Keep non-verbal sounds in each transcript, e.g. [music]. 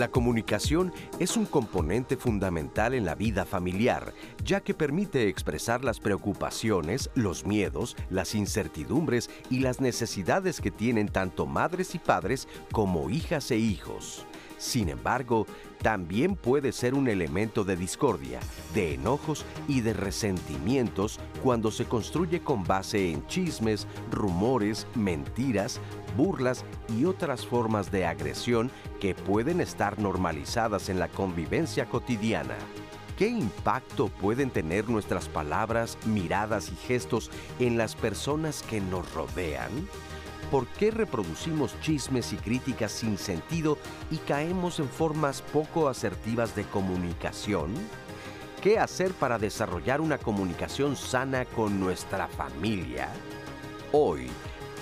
La comunicación es un componente fundamental en la vida familiar, ya que permite expresar las preocupaciones, los miedos, las incertidumbres y las necesidades que tienen tanto madres y padres como hijas e hijos. Sin embargo, también puede ser un elemento de discordia, de enojos y de resentimientos cuando se construye con base en chismes, rumores, mentiras, burlas y otras formas de agresión que pueden estar normalizadas en la convivencia cotidiana. ¿Qué impacto pueden tener nuestras palabras, miradas y gestos en las personas que nos rodean? ¿Por qué reproducimos chismes y críticas sin sentido y caemos en formas poco asertivas de comunicación? ¿Qué hacer para desarrollar una comunicación sana con nuestra familia? Hoy,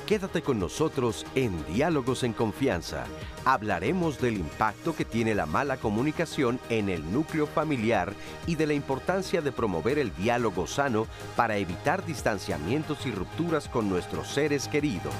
quédate con nosotros en Diálogos en Confianza. Hablaremos del impacto que tiene la mala comunicación en el núcleo familiar y de la importancia de promover el diálogo sano para evitar distanciamientos y rupturas con nuestros seres queridos.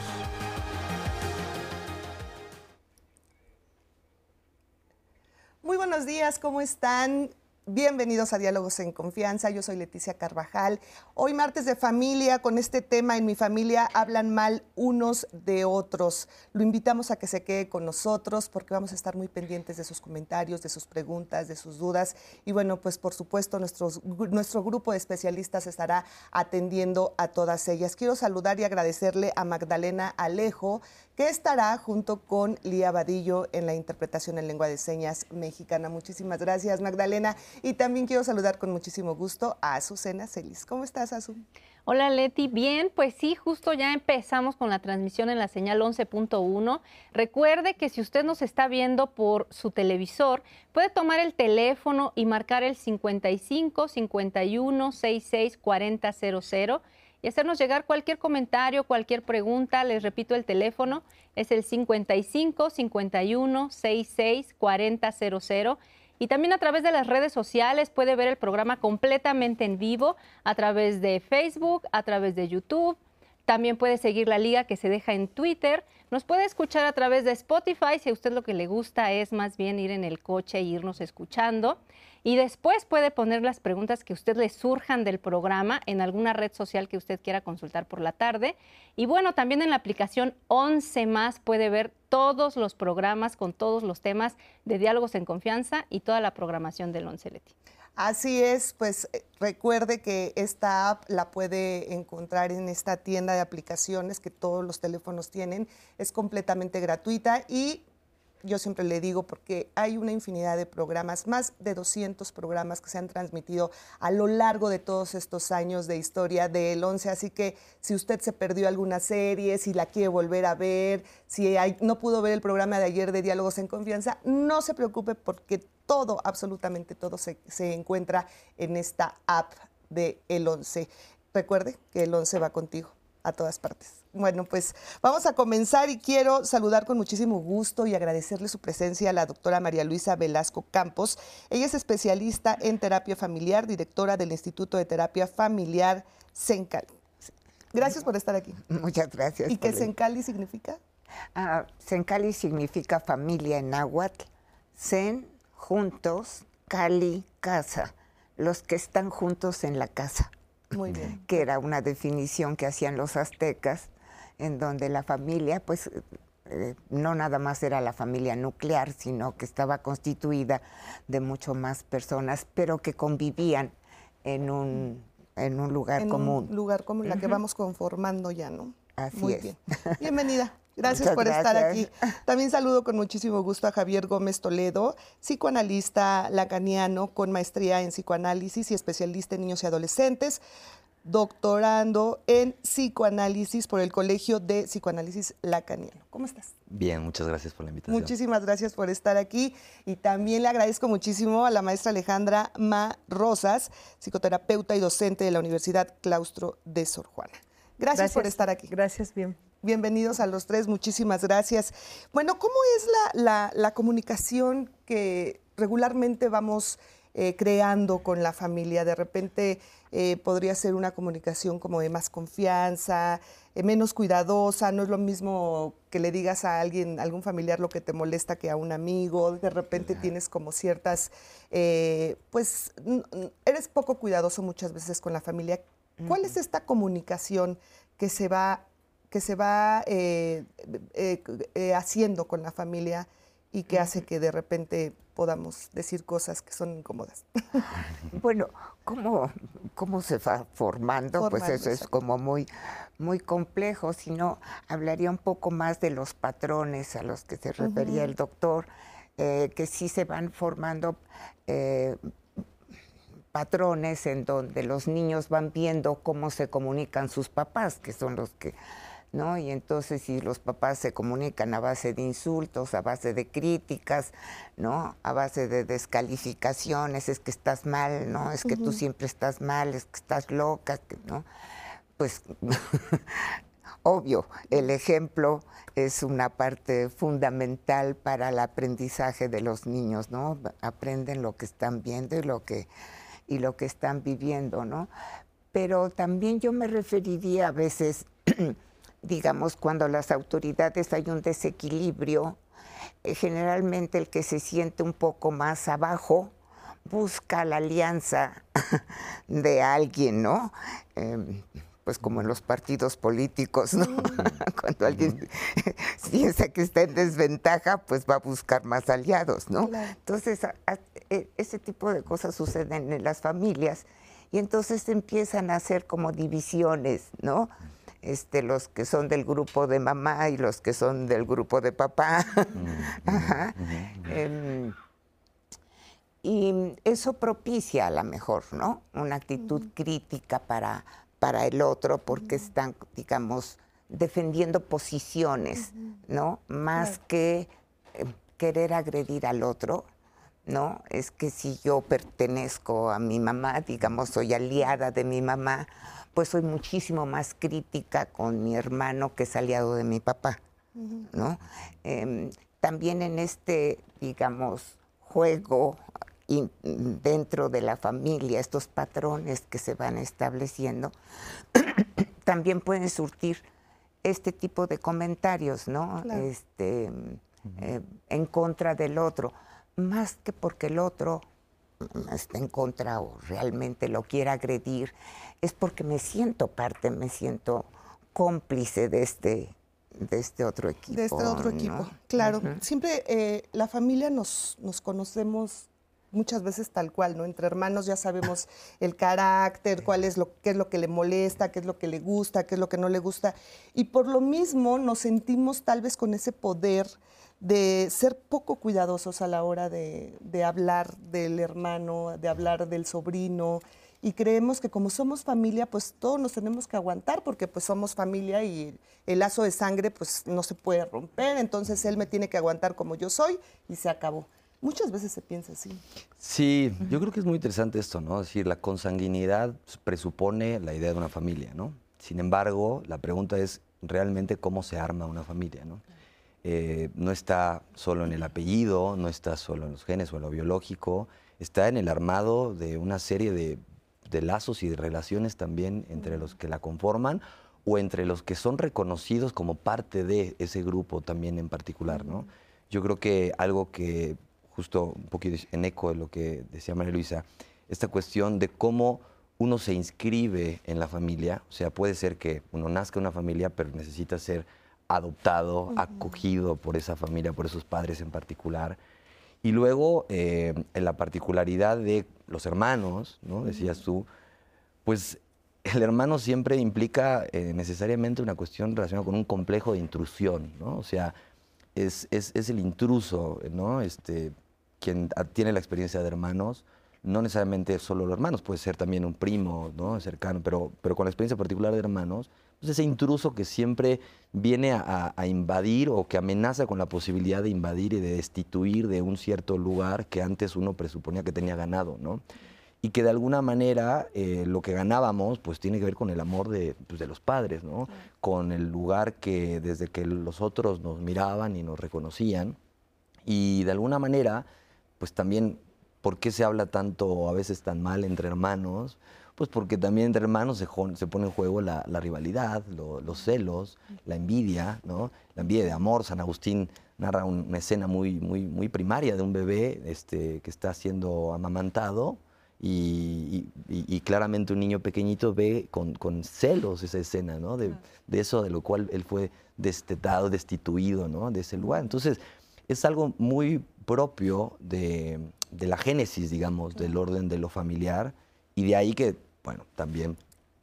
Muy buenos días, ¿cómo están? Bienvenidos a Diálogos en Confianza. Yo soy Leticia Carvajal. Hoy martes de familia, con este tema en mi familia hablan mal unos de otros. Lo invitamos a que se quede con nosotros porque vamos a estar muy pendientes de sus comentarios, de sus preguntas, de sus dudas. Y bueno, pues por supuesto nuestro grupo de especialistas estará atendiendo a todas ellas. Quiero saludar y agradecerle a Magdalena Alejo, que estará junto con Lía Vadillo en la interpretación en lengua de señas mexicana. Muchísimas gracias, Magdalena. Y también quiero saludar con muchísimo gusto a Azucena Celis. ¿Cómo estás, Azu? Hola Leti, bien, pues sí, justo ya empezamos con la transmisión en la señal 11.1. Recuerde que si usted nos está viendo por su televisor, puede tomar el teléfono y marcar el 55 51 66 40 00 y hacernos llegar cualquier comentario, cualquier pregunta. Les repito, el teléfono es el 55 51 66 40 00. Y también a través de las redes sociales puede ver el programa completamente en vivo a través de Facebook, a través de YouTube. También puede seguir la liga que se deja en Twitter. Nos puede escuchar a través de Spotify si a usted lo que le gusta es más bien ir en el coche e irnos escuchando y después puede poner las preguntas que usted le surjan del programa en alguna red social que usted quiera consultar por la tarde. Y bueno, también en la aplicación 11 más puede ver todos los programas con todos los temas de diálogos en confianza y toda la programación del 11 Leti. Así es, pues eh, recuerde que esta app la puede encontrar en esta tienda de aplicaciones que todos los teléfonos tienen. Es completamente gratuita y yo siempre le digo porque hay una infinidad de programas, más de 200 programas que se han transmitido a lo largo de todos estos años de historia del 11, así que si usted se perdió alguna serie, si la quiere volver a ver, si no pudo ver el programa de ayer de Diálogos en Confianza, no se preocupe porque todo, absolutamente todo se, encuentra en esta app de El 11. Recuerde que El 11 va contigo a todas partes. Bueno, pues vamos a comenzar y quiero saludar con muchísimo gusto y agradecerle su presencia a la doctora María Luisa Velasco Campos. Ella es especialista en terapia familiar, directora del Instituto de Terapia Familiar Sencali. Gracias por estar aquí. Muchas gracias. ¿Y qué Sencali significa? Ah, Sencali significa familia en náhuatl. Zen, juntos, Cali, casa. Los que están juntos en la casa. Muy bien. Que era una definición que hacían los aztecas, en donde la familia, pues, eh, no nada más era la familia nuclear, sino que estaba constituida de mucho más personas, pero que convivían en un, en un lugar común. Un lugar común, la que vamos conformando ya, ¿no? Así Muy es. bien. Bienvenida. Gracias por estar aquí. También saludo con muchísimo gusto a Javier Gómez Toledo, psicoanalista lacaniano con maestría en psicoanálisis y especialista en niños y adolescentes, doctorando en psicoanálisis por el Colegio de Psicoanálisis Lacaniano. ¿Cómo estás? Bien, muchas gracias por la invitación. Muchísimas gracias por estar aquí y también le agradezco muchísimo a la maestra Alejandra Ma Rosas, psicoterapeuta y docente de la Universidad Claustro de Sor Juana. Gracias, por estar aquí. Gracias, bien. Bienvenidos a los tres, muchísimas gracias. Bueno, ¿cómo es la, comunicación que regularmente vamos eh, creando con la familia? De repente eh, podría ser una comunicación como de más confianza, eh, menos cuidadosa, no es lo mismo que le digas a alguien, algún familiar lo que te molesta que a un amigo, de repente tienes como ciertas, pues eres poco cuidadoso muchas veces con la familia. ¿Cuál es esta comunicación que se va, que se va haciendo con la familia y que hace que de repente podamos decir cosas que son incómodas. [laughs] Bueno, ¿cómo, cómo se va formando? pues eso es como muy, muy complejo, si no, hablaría un poco más de los patrones a los que se refería el doctor, eh, que sí se van formando eh, patrones en donde los niños van viendo cómo se comunican sus papás, que son los que ¿no? Y entonces si los papás se comunican a base de insultos, a base de críticas, ¿no? A base de descalificaciones, es que estás mal, ¿no? Es que tú siempre estás mal, es que estás loca, ¿no? Pues [laughs] obvio, el ejemplo es una parte fundamental para el aprendizaje de los niños, ¿no? Aprenden lo que están viendo y lo que y lo que están viviendo, ¿no? Pero también yo me referiría a veces [clears throat] digamos, cuando las autoridades hay un desequilibrio, eh, generalmente el que se siente un poco más abajo busca la alianza [laughs] de alguien, ¿no? Em, pues como en los partidos políticos, ¿no? Mm. [laughs] Cuando alguien [laughs] piensa que está en desventaja, pues va a buscar más aliados, ¿no? Entonces, e, ese tipo de cosas suceden en las familias y entonces empiezan a hacer como divisiones, ¿no? Este, los que son del grupo de mamá y los que son del grupo de papá. Em, y eso propicia a lo mejor, ¿no? Una actitud crítica para, para el otro porque están, digamos, defendiendo posiciones, ¿no? Más que em, querer agredir al otro, ¿no? Es que si yo pertenezco a mi mamá, digamos, soy aliada de mi mamá, pues soy muchísimo más crítica con mi hermano que es aliado de mi papá, ¿no? Em, también en este, digamos, juego dentro de la familia, estos patrones que se van estableciendo, [coughs] también pueden surtir este tipo de comentarios, ¿no? Este, eh, en contra del otro, más que porque el otro está en contra o realmente lo quiera agredir, es porque me siento parte, me siento cómplice de este, de este otro equipo. De este otro equipo, claro. Siempre eh, la familia nos, nos conocemos muchas veces tal cual, ¿no? Entre hermanos ya sabemos [laughs] el carácter, cuál es lo, qué es lo que le molesta, qué es lo que le gusta, qué es lo que no le gusta. Y por lo mismo nos sentimos tal vez con ese poder de ser poco cuidadosos a la hora de, de hablar del hermano, de hablar del sobrino, y creemos que como somos familia, pues todos nos tenemos que aguantar porque pues somos familia y el lazo de sangre pues no se puede romper, entonces él me tiene que aguantar como yo soy y se acabó. Muchas veces se piensa así. Sí, yo creo que es muy interesante esto, ¿no? Es decir, la consanguinidad presupone la idea de una familia, ¿no? Sin embargo, la pregunta es realmente cómo se arma una familia, ¿no? Eh, no está solo en el apellido, no está solo en los genes o en lo biológico, está en el armado de una serie de de lazos y de relaciones también entre los que la conforman o entre los que son reconocidos como parte de ese grupo también en particular, ¿no? Yo creo que algo que, justo un poquito en eco de lo que decía María Luisa, esta cuestión de cómo uno se inscribe en la familia, o sea, puede ser que uno nazca en una familia, pero necesita ser adoptado, acogido por esa familia, por esos padres en particular, y luego, eh, en la particularidad de los hermanos, ¿no? Decías tú, pues el hermano siempre implica eh, necesariamente una cuestión relacionada con un complejo de intrusión, ¿no? O sea, es, es, es, el intruso, ¿no? Este, quien tiene la experiencia de hermanos, no necesariamente solo los hermanos, puede ser también un primo, ¿no? Cercano, pero, pero con la experiencia particular de hermanos, pues ese intruso que siempre viene a, invadir o que amenaza con la posibilidad de invadir y de destituir de un cierto lugar que antes uno presuponía que tenía ganado, ¿no? Y que de alguna manera eh, lo que ganábamos pues tiene que ver con el amor de, pues, de los padres, ¿no? Con el lugar que desde que los otros nos miraban y nos reconocían. Y de alguna manera, pues también, ¿por qué se habla tanto a veces tan mal entre hermanos? Pues porque también entre hermanos se, se pone en juego la, rivalidad, los celos, la envidia, ¿no? La envidia de amor. San Agustín narra una escena muy, muy, muy primaria de un bebé este, que está siendo amamantado y, claramente un niño pequeñito ve con, celos esa escena, ¿no? De, eso de lo cual él fue destetado, destituido, ¿no? De ese lugar. Entonces, es algo muy propio de, la génesis, digamos, del orden de lo familiar y de ahí que, bueno, también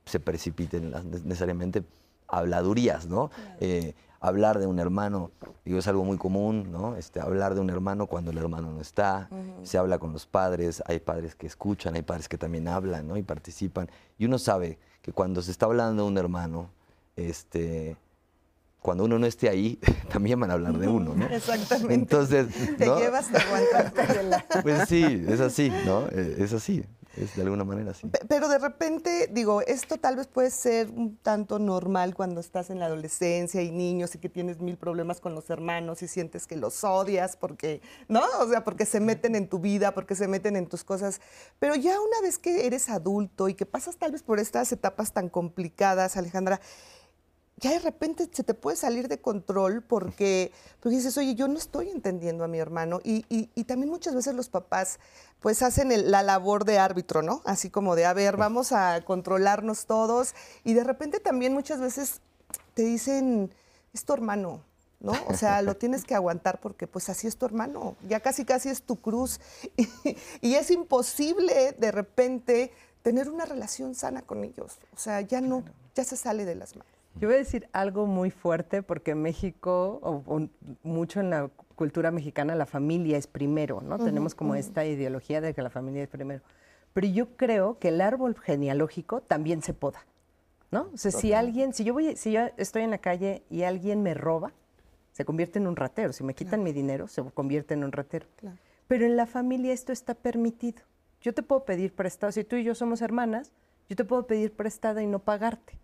se precipiten necesariamente habladurías, ¿no? Eh, hablar de un hermano, digo, es algo muy común, ¿no? Este, hablar de un hermano cuando el hermano no está, se habla con los padres, hay padres que escuchan, hay padres que también hablan, ¿no? Y participan. Y uno sabe que cuando se está hablando de un hermano, este, cuando uno no esté ahí, [laughs] también van a hablar de uno, ¿no? Exactamente. Entonces, Te llevas, te aguantas. [laughs] Pues sí, es así, ¿no? Eh, es así. Es de alguna manera así. Pero de repente, digo, esto tal vez puede ser un tanto normal cuando estás en la adolescencia y niños y que tienes mil problemas con los hermanos y sientes que los odias porque, ¿no? O sea, porque se meten en tu vida, porque se meten en tus cosas. Pero ya una vez que eres adulto y que pasas tal vez por estas etapas tan complicadas, Alejandra, ya de repente se te puede salir de control porque, porque dices, oye, yo no estoy entendiendo a mi hermano. Y, y, también muchas veces los papás pues hacen la labor de árbitro, ¿no? Así como de, a ver, vamos a controlarnos todos. Y de repente también muchas veces te dicen, es tu hermano, ¿no? O sea, lo [laughs] tienes que aguantar porque pues así es tu hermano, ya casi casi es tu cruz. [laughs] Y, es imposible de repente tener una relación sana con ellos. O sea, ya no, ya se sale de las manos. Yo voy a decir algo muy fuerte porque México, o, mucho en la cultura mexicana, la familia es primero, ¿no? Tenemos como esta ideología de que la familia es primero. Pero yo creo que el árbol genealógico también se poda, ¿no? O sea, si alguien, si yo voy, si yo estoy en la calle y alguien me roba, se convierte en un ratero. Si me quitan mi dinero, se convierte en un ratero. Pero en la familia esto está permitido. Yo te puedo pedir prestado, si tú y yo somos hermanas, yo te puedo pedir prestada y no pagarte.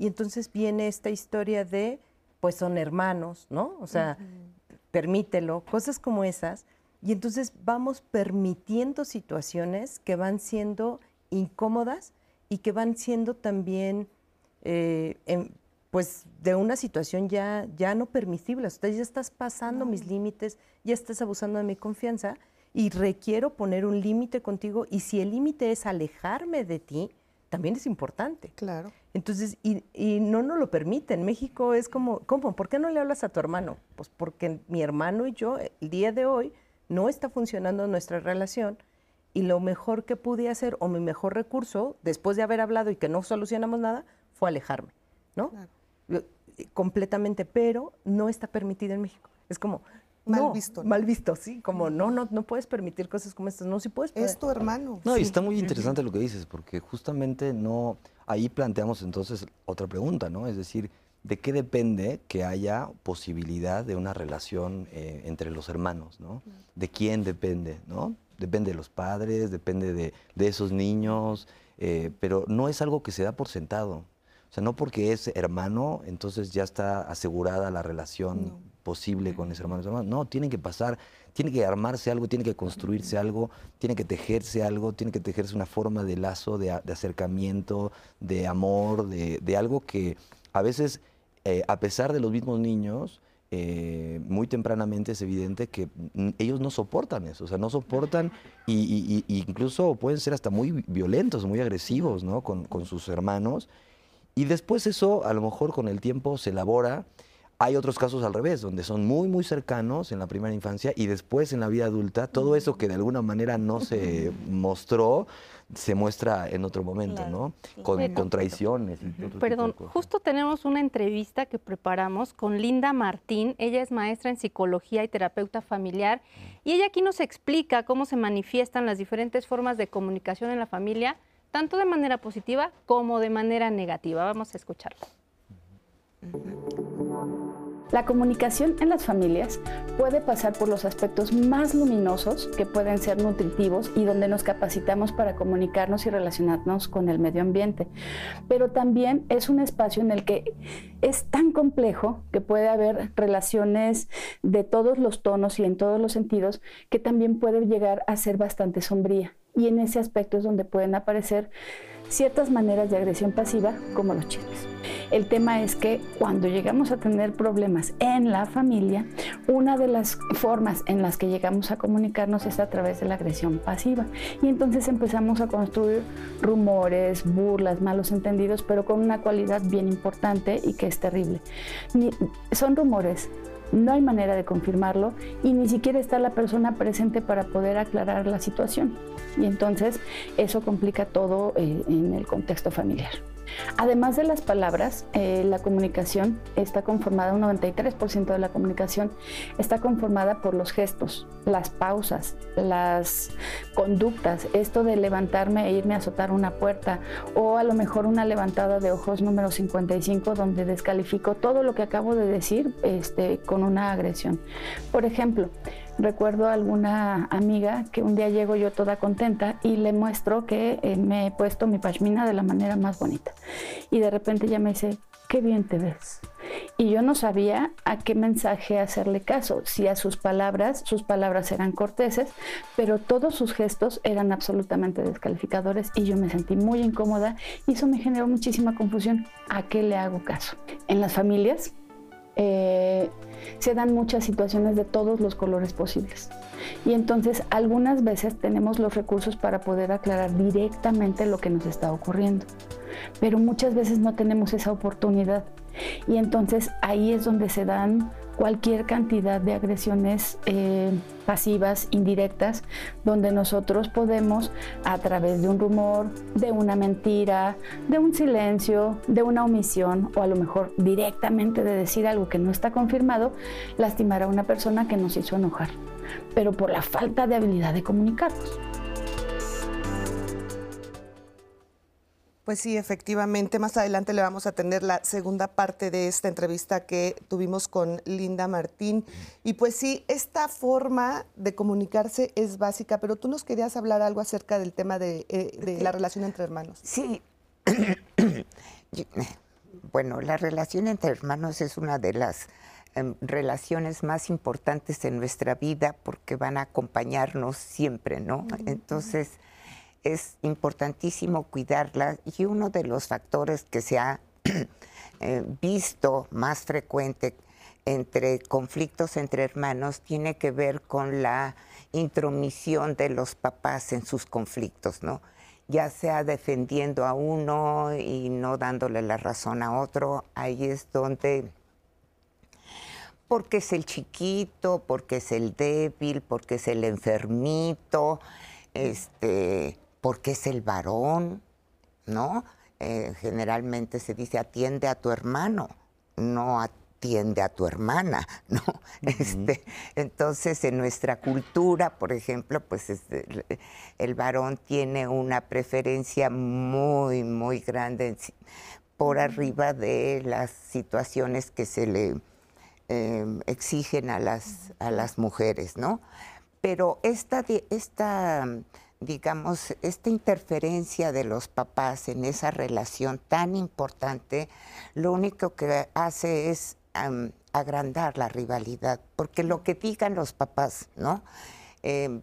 Y entonces viene esta historia de, pues son hermanos, ¿no? O sea, permítelo, cosas como esas. Y entonces vamos permitiendo situaciones que van siendo incómodas y que van siendo también, eh, pues, de una situación ya, ya no permisible. O sea, ya estás pasando mis límites, ya estás abusando de mi confianza y requiero poner un límite contigo. Y si el límite es alejarme de ti, también es importante. Claro. Entonces, y, no nos lo permiten. México es como, ¿cómo? ¿Por qué no le hablas a tu hermano? Pues porque mi hermano y yo, el día de hoy, no está funcionando nuestra relación y lo mejor que pude hacer o mi mejor recurso, después de haber hablado y que no solucionamos nada, fue alejarme, ¿no? Claro. Completamente, pero no está permitido en México. Es como, mal visto. Mal visto, sí, como no, no, no puedes permitir cosas como estas, no, si puedes. Es tu hermano. No, y está muy interesante lo que dices, porque justamente no, ahí planteamos entonces otra pregunta, ¿no? Es decir, ¿de qué depende que haya posibilidad de una relación eh, entre los hermanos, ¿no? ¿De quién depende, ¿no? Depende de los padres, depende de, esos niños, eh, pero no es algo que se da por sentado. O sea, no porque es hermano, entonces ya está asegurada la relación posible con ese hermano. No, tiene que pasar, tiene que armarse algo, tiene que construirse algo, tiene que tejerse algo, tiene que tejerse una forma de lazo, de, acercamiento, de amor, de, algo que a veces, eh, a pesar de los mismos niños, eh, muy tempranamente es evidente que ellos no soportan eso, o sea, no soportan y, incluso pueden ser hasta muy violentos, muy agresivos, ¿no? Con, con sus hermanos y después eso a lo mejor con el tiempo se elabora. Hay otros casos al revés, donde son muy, muy cercanos en la primera infancia y después en la vida adulta, todo eso que de alguna manera no se mostró, se muestra en otro momento, ¿no? Con, traiciones. Perdón, justo tenemos una entrevista que preparamos con Linda Martín. Ella es maestra en psicología y terapeuta familiar. Y ella aquí nos explica cómo se manifiestan las diferentes formas de comunicación en la familia tanto de manera positiva como de manera negativa. Vamos a escucharlo. La comunicación en las familias puede pasar por los aspectos más luminosos que pueden ser nutritivos y donde nos capacitamos para comunicarnos y relacionarnos con el medio ambiente. Pero también es un espacio en el que es tan complejo que puede haber relaciones de todos los tonos y en todos los sentidos que también puede llegar a ser bastante sombría. Y en ese aspecto es donde pueden aparecer ciertas maneras de agresión pasiva como los chismes. El tema es que cuando llegamos a tener problemas en la familia, una de las formas en las que llegamos a comunicarnos es a través de la agresión pasiva. Y entonces empezamos a construir rumores, burlas, malos entendidos, pero con una cualidad bien importante y que es terrible. son rumores, no hay manera de confirmarlo y ni siquiera está la persona presente para poder aclarar la situación. Y entonces eso complica todo eh, en el contexto familiar. Además de las palabras, eh, la comunicación está conformada, un 93% de la comunicación está conformada por los gestos, las pausas, las conductas, esto de levantarme e irme a azotar una puerta o a lo mejor una levantada de ojos número 55 donde descalifico todo lo que acabo de decir este, con una agresión. Por ejemplo, Recuerdo a alguna amiga que un día llego yo toda contenta y le muestro que eh, me he puesto mi pashmina de la manera más bonita. Y de repente ella me dice, qué bien te ves. Y yo no sabía a qué mensaje hacerle caso, si a sus palabras, sus palabras eran corteses, pero todos sus gestos eran absolutamente descalificadores y yo me sentí muy incómoda y eso me generó muchísima confusión. ¿A qué le hago caso? En las familias eh, se dan muchas situaciones de todos los colores posibles. Y entonces algunas veces tenemos los recursos para poder aclarar directamente lo que nos está ocurriendo, pero muchas veces no tenemos esa oportunidad. Y entonces ahí es donde se dan cualquier cantidad de agresiones eh, pasivas, indirectas, donde nosotros podemos, a través de un rumor, de una mentira, de un silencio, de una omisión o a lo mejor directamente de decir algo que no está confirmado, lastimar a una persona que nos hizo enojar, pero por la falta de habilidad de comunicarnos. Pues sí, efectivamente. Más adelante le vamos a tener la segunda parte de esta entrevista que tuvimos con Linda Martín. Y pues sí, esta forma de comunicarse es básica, pero tú nos querías hablar algo acerca del tema de, eh, la relación entre hermanos. Sí. [coughs] bueno, la relación entre hermanos es una de las em, relaciones más importantes en nuestra vida porque van a acompañarnos siempre, ¿no? Entonces es importantísimo cuidarla y uno de los factores que se ha [clears throat] eh, visto más frecuente entre conflictos entre hermanos tiene que ver con la intromisión de los papás en sus conflictos, ¿no? Ya sea defendiendo a uno y no dándole la razón a otro, ahí es donde porque es el chiquito, porque es el débil, porque es el enfermito, este porque es el varón, ¿no? Eh, generalmente se dice atiende a tu hermano, no atiende a tu hermana, [laughs] ¿no? este, entonces, en nuestra cultura, por ejemplo, pues el, varón tiene una preferencia muy, muy grande por arriba de las situaciones que se le em, exigen a las, a las mujeres, ¿no? Pero esta, esta digamos, esta interferencia de los papás en esa relación tan importante, lo único que hace es agrandar la rivalidad, porque lo que digan los papás, ¿no? Em,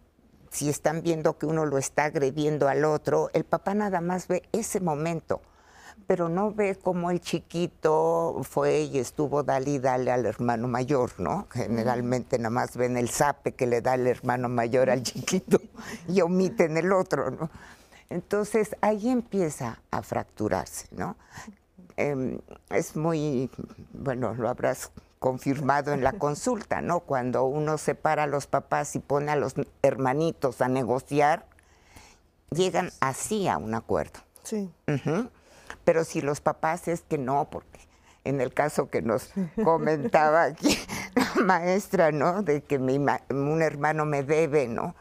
si están viendo que uno lo está agrediendo al otro, el papá nada más ve ese momento pero no ve cómo el chiquito fue y estuvo dale y dale al hermano mayor, ¿no? Generalmente nada más ven el sape que le da el hermano mayor al chiquito [laughs] y omiten el otro, ¿no? Entonces ahí empieza a fracturarse, ¿no? Em, es muy, bueno, lo habrás confirmado en la [laughs] consulta, ¿no? Cuando uno separa a los papás y pone a los hermanitos a negociar, llegan así a un acuerdo. Sí. Pero si los papás es que no, porque en el caso que nos [laughs] comentaba aquí la maestra, ¿no? De que mi, un hermano me debe, ¿no?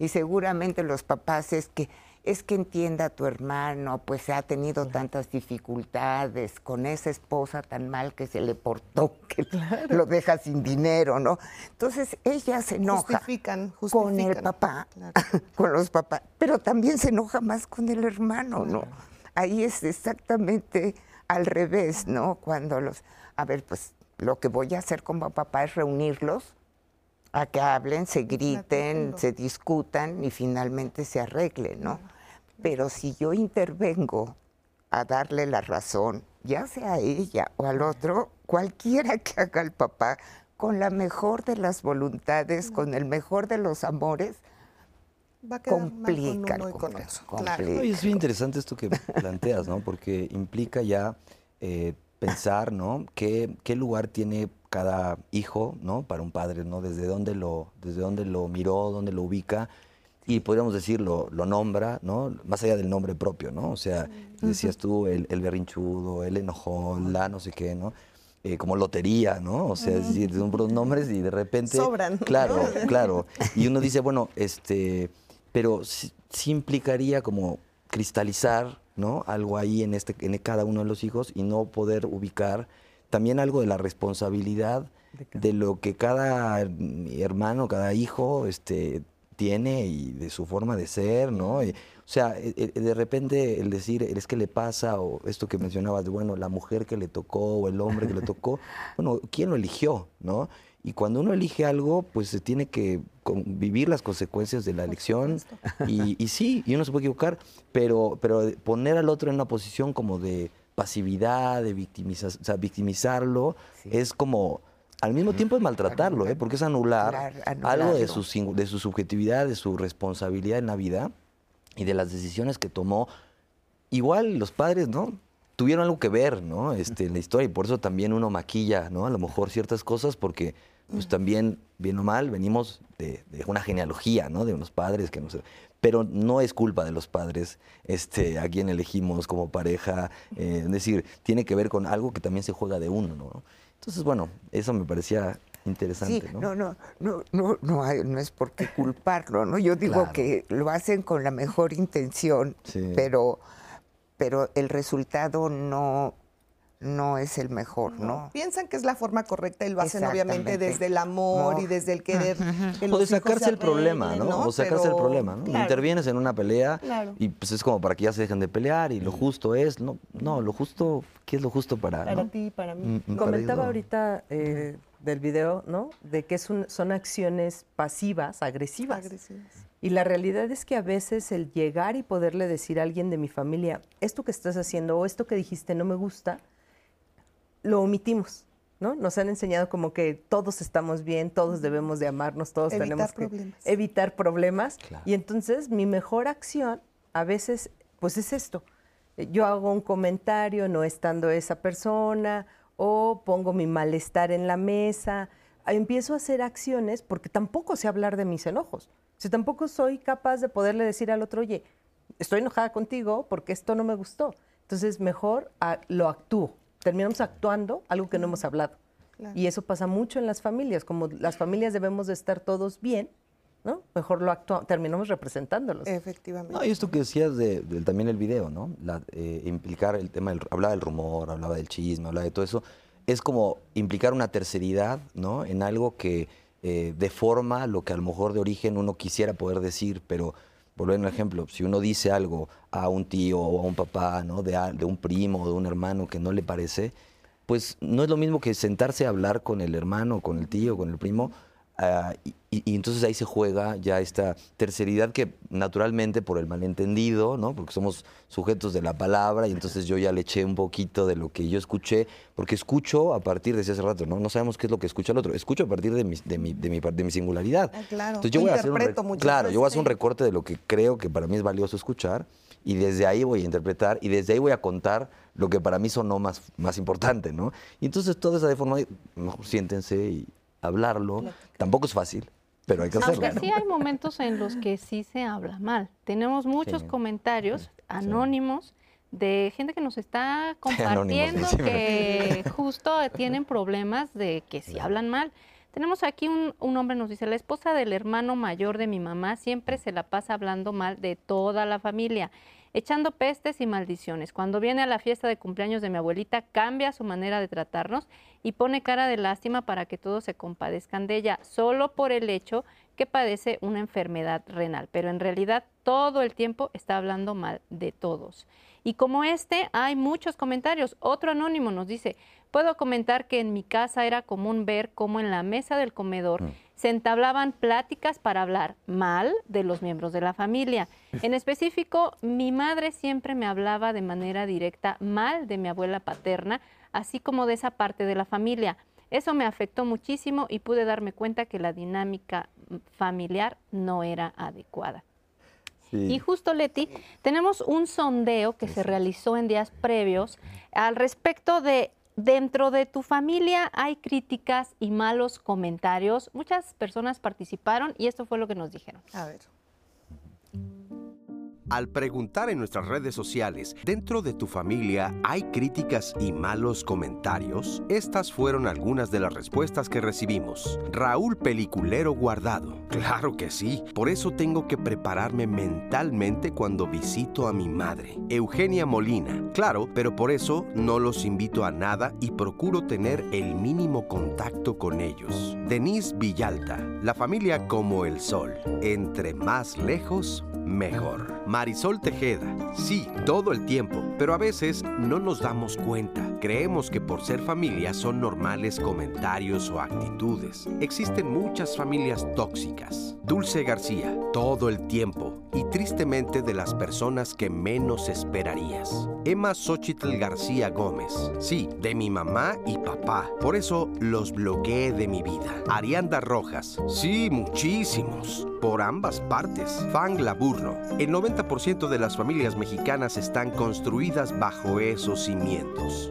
Y seguramente los papás es que es que entienda a tu hermano, pues ha tenido tantas dificultades con esa esposa tan mal que se le portó, [laughs] que lo deja sin dinero, ¿no? Entonces ella se enoja justifican, con el papá, [laughs] con los papás, pero también se enoja más con el hermano, ¿no? Ahí es exactamente al revés, ¿no? Cuando los, a ver, pues lo que voy a hacer como papá es reunirlos a que hablen, se griten, se discutan y finalmente se arreglen, ¿no? Pero si yo intervengo a darle la razón, ya sea a ella o al otro, cualquiera que haga el papá, con la mejor de las voluntades, con el mejor de los amores, Va a quedar mal complica con uno y el con otro. Claro. complica. No, y es bien interesante esto que [laughs] planteas, ¿no? Porque implica ya eh, pensar, ¿no? ¿Qué, qué lugar tiene cada hijo, ¿no? Para un padre, ¿no? Desde dónde lo, desde dónde lo miró, dónde lo ubica. Y podríamos decir, lo, lo nombra, ¿no? Más allá del nombre propio, ¿no? O sea, decías tú, el, el berrinchudo, el enojón, la no sé qué, ¿no? Eh, como lotería, ¿no? O sea, es decir, son puros nombres y de repente... Sobran. Claro, [laughs] claro. Y uno dice, bueno, este, pero sí, sí implicaría como cristalizar, ¿no? Algo ahí en, este, en cada uno de los hijos y no poder ubicar también algo de la responsabilidad de lo que cada hermano, cada hijo, este, tiene y de su forma de ser, ¿no? Y, o sea, e- e- de repente el decir, es que le pasa, o esto que mencionabas, de, bueno, la mujer que le tocó o el hombre que le tocó, [laughs] bueno, ¿quién lo eligió, no? Y cuando uno elige algo, pues se tiene que vivir las consecuencias de la elección. Y, y sí, y uno se puede equivocar, pero, pero poner al otro en una posición como de pasividad, de victimizar, o sea, victimizarlo, es como, al mismo tiempo es maltratarlo, ¿eh? porque es anular Claro, algo de su, de su subjetividad, de su responsabilidad en la vida y de las decisiones que tomó. Igual los padres, ¿no? Tuvieron algo que ver, ¿no? Este, en la historia y por eso también uno maquilla, ¿no? A lo mejor ciertas cosas porque, pues también, bien o mal, venimos de, de una genealogía, ¿no? De unos padres que no sé. Pero no es culpa de los padres este, a quien elegimos como pareja. eh, es decir, tiene que ver con algo que también se juega de uno, ¿no? Entonces, bueno, eso me parecía interesante, Sí, ¿no? no, no, no, no, no, hay- no es por qué culparlo, ¿no? Yo digo Claro. que lo hacen con la mejor intención, Sí. pero, pero el resultado no, no es el mejor, ¿no? Piensan que es la forma correcta y lo hacen obviamente desde el amor y desde el querer. [laughs] que O de sacarse se el problema, ¿no? O sacarse el problema, ¿no? claro, Intervienes en una pelea Claro. y pues es como para que ya se dejen de pelear y lo justo es, no, no, lo justo, ¿qué es lo justo para, Para no? ti, para mí. Mm, mm, para Comentaba ahorita eh, del video, ¿no? De que es un- son acciones pasivas, agresivas. Agresivas. Y la realidad es que a veces el llegar y poderle decir a alguien de mi familia, esto que estás haciendo o esto que dijiste no me gusta, lo omitimos, ¿no? Nos han enseñado como que todos estamos bien, todos debemos de amarnos, todos Evitar tenemos que problemas. evitar problemas. Claro. Y entonces mi mejor acción a veces, pues es esto. Yo hago un comentario no estando esa persona o pongo mi malestar en la mesa. Empiezo a hacer acciones porque tampoco sé hablar de mis enojos. Si tampoco soy capaz de poderle decir al otro, oye, estoy enojada contigo porque esto no me gustó. Entonces mejor ah, lo actúo. Terminamos actuando algo que no hemos hablado. Claro. Y eso pasa mucho en las familias. Como las familias debemos de estar todos bien, ¿no? Mejor lo actua- terminamos representándolos. Efectivamente. No, y esto que decías de, del- también el video, ¿no? La, eh, implicar el tema, del, hablaba del rumor, hablaba del chisme, hablaba de todo eso. Es como implicar una terceridad, ¿no? En algo que eh, deforma lo que a lo mejor de origen uno quisiera poder decir, pero volviendo al ejemplo, si uno dice algo a un tío o a un papá, ¿no? De, de un primo o de un hermano que no le parece, pues no es lo mismo que sentarse a hablar con el hermano, con el tío, con el primo, ah, y, y- entonces ahí se juega ya esta terceridad que naturalmente por el malentendido, ¿no? Porque somos sujetos de la palabra y entonces yo ya le eché un poquito de lo que yo escuché, porque escucho a partir, decía hace rato, ¿no? No sabemos qué es lo que escucha el otro, escucho a partir de mi, de mi, de mi, de mi singularidad. Ah, claro. Entonces yo voy a hacer un, muchas claro, yo voy a hacer un recorte de lo que creo que para mí es valioso escuchar y desde ahí voy a interpretar y desde ahí voy a contar lo que para mí sonó más, más importante, ¿no? Y entonces toda esa deforma, mejor siéntense y hablarlo. Tampoco es fácil, pero hay que hacerlo. Aunque sí hay momentos en los que sí se habla mal. Tenemos muchos Sí. comentarios anónimos de gente que nos está [laughs] compartiendo sí, que [laughs] justo tienen problemas de que si hablan mal. Tenemos aquí un, un hombre, nos dice, la esposa del hermano mayor de mi mamá siempre se la pasa hablando mal de toda la familia, echando pestes y maldiciones. Cuando viene a la fiesta de cumpleaños de mi abuelita, cambia su manera de tratarnos y pone cara de lástima para que todos se compadezcan de ella, solo por el hecho que padece una enfermedad renal, pero en realidad todo el tiempo está hablando mal de todos. Y como este, hay muchos comentarios. Otro anónimo nos dice, puedo comentar que en mi casa era común ver cómo en la mesa del comedor mm. se entablaban pláticas para hablar mal de los miembros de la familia. En [laughs] específico, mi madre siempre me hablaba de manera directa mal de mi abuela paterna, así como de esa parte de la familia. Eso me afectó muchísimo y pude darme cuenta que la dinámica familiar no era adecuada. Y justo, Leti, tenemos un sondeo que se realizó en días previos al respecto de dentro de tu familia hay críticas y malos comentarios. Muchas personas participaron y esto fue lo que nos dijeron. A ver. Al preguntar en nuestras redes sociales, ¿dentro de tu familia hay críticas y malos comentarios? Estas fueron algunas de las respuestas que recibimos. Raúl Peliculero Guardado. [laughs] Claro que sí, por eso tengo que prepararme mentalmente cuando visito a mi madre. Eugenia Molina. Claro, pero por eso no los invito a nada y procuro tener el mínimo contacto con ellos. Denise Villalta. La familia como el sol. Entre más lejos, mejor. Marisol Tejeda, sí, todo el tiempo, pero a veces no nos damos cuenta. Creemos que por ser familia son normales comentarios o actitudes. Existen muchas familias tóxicas. Dulce García, todo el tiempo, y tristemente de las personas que menos esperarías. Emma Xochitl García Gómez, sí, de mi mamá y papá. Por eso los bloqueé de mi vida. Arianda Rojas, sí, muchísimos, por ambas partes. Fang Laburno, el 90% de las familias mexicanas están construidas bajo esos cimientos.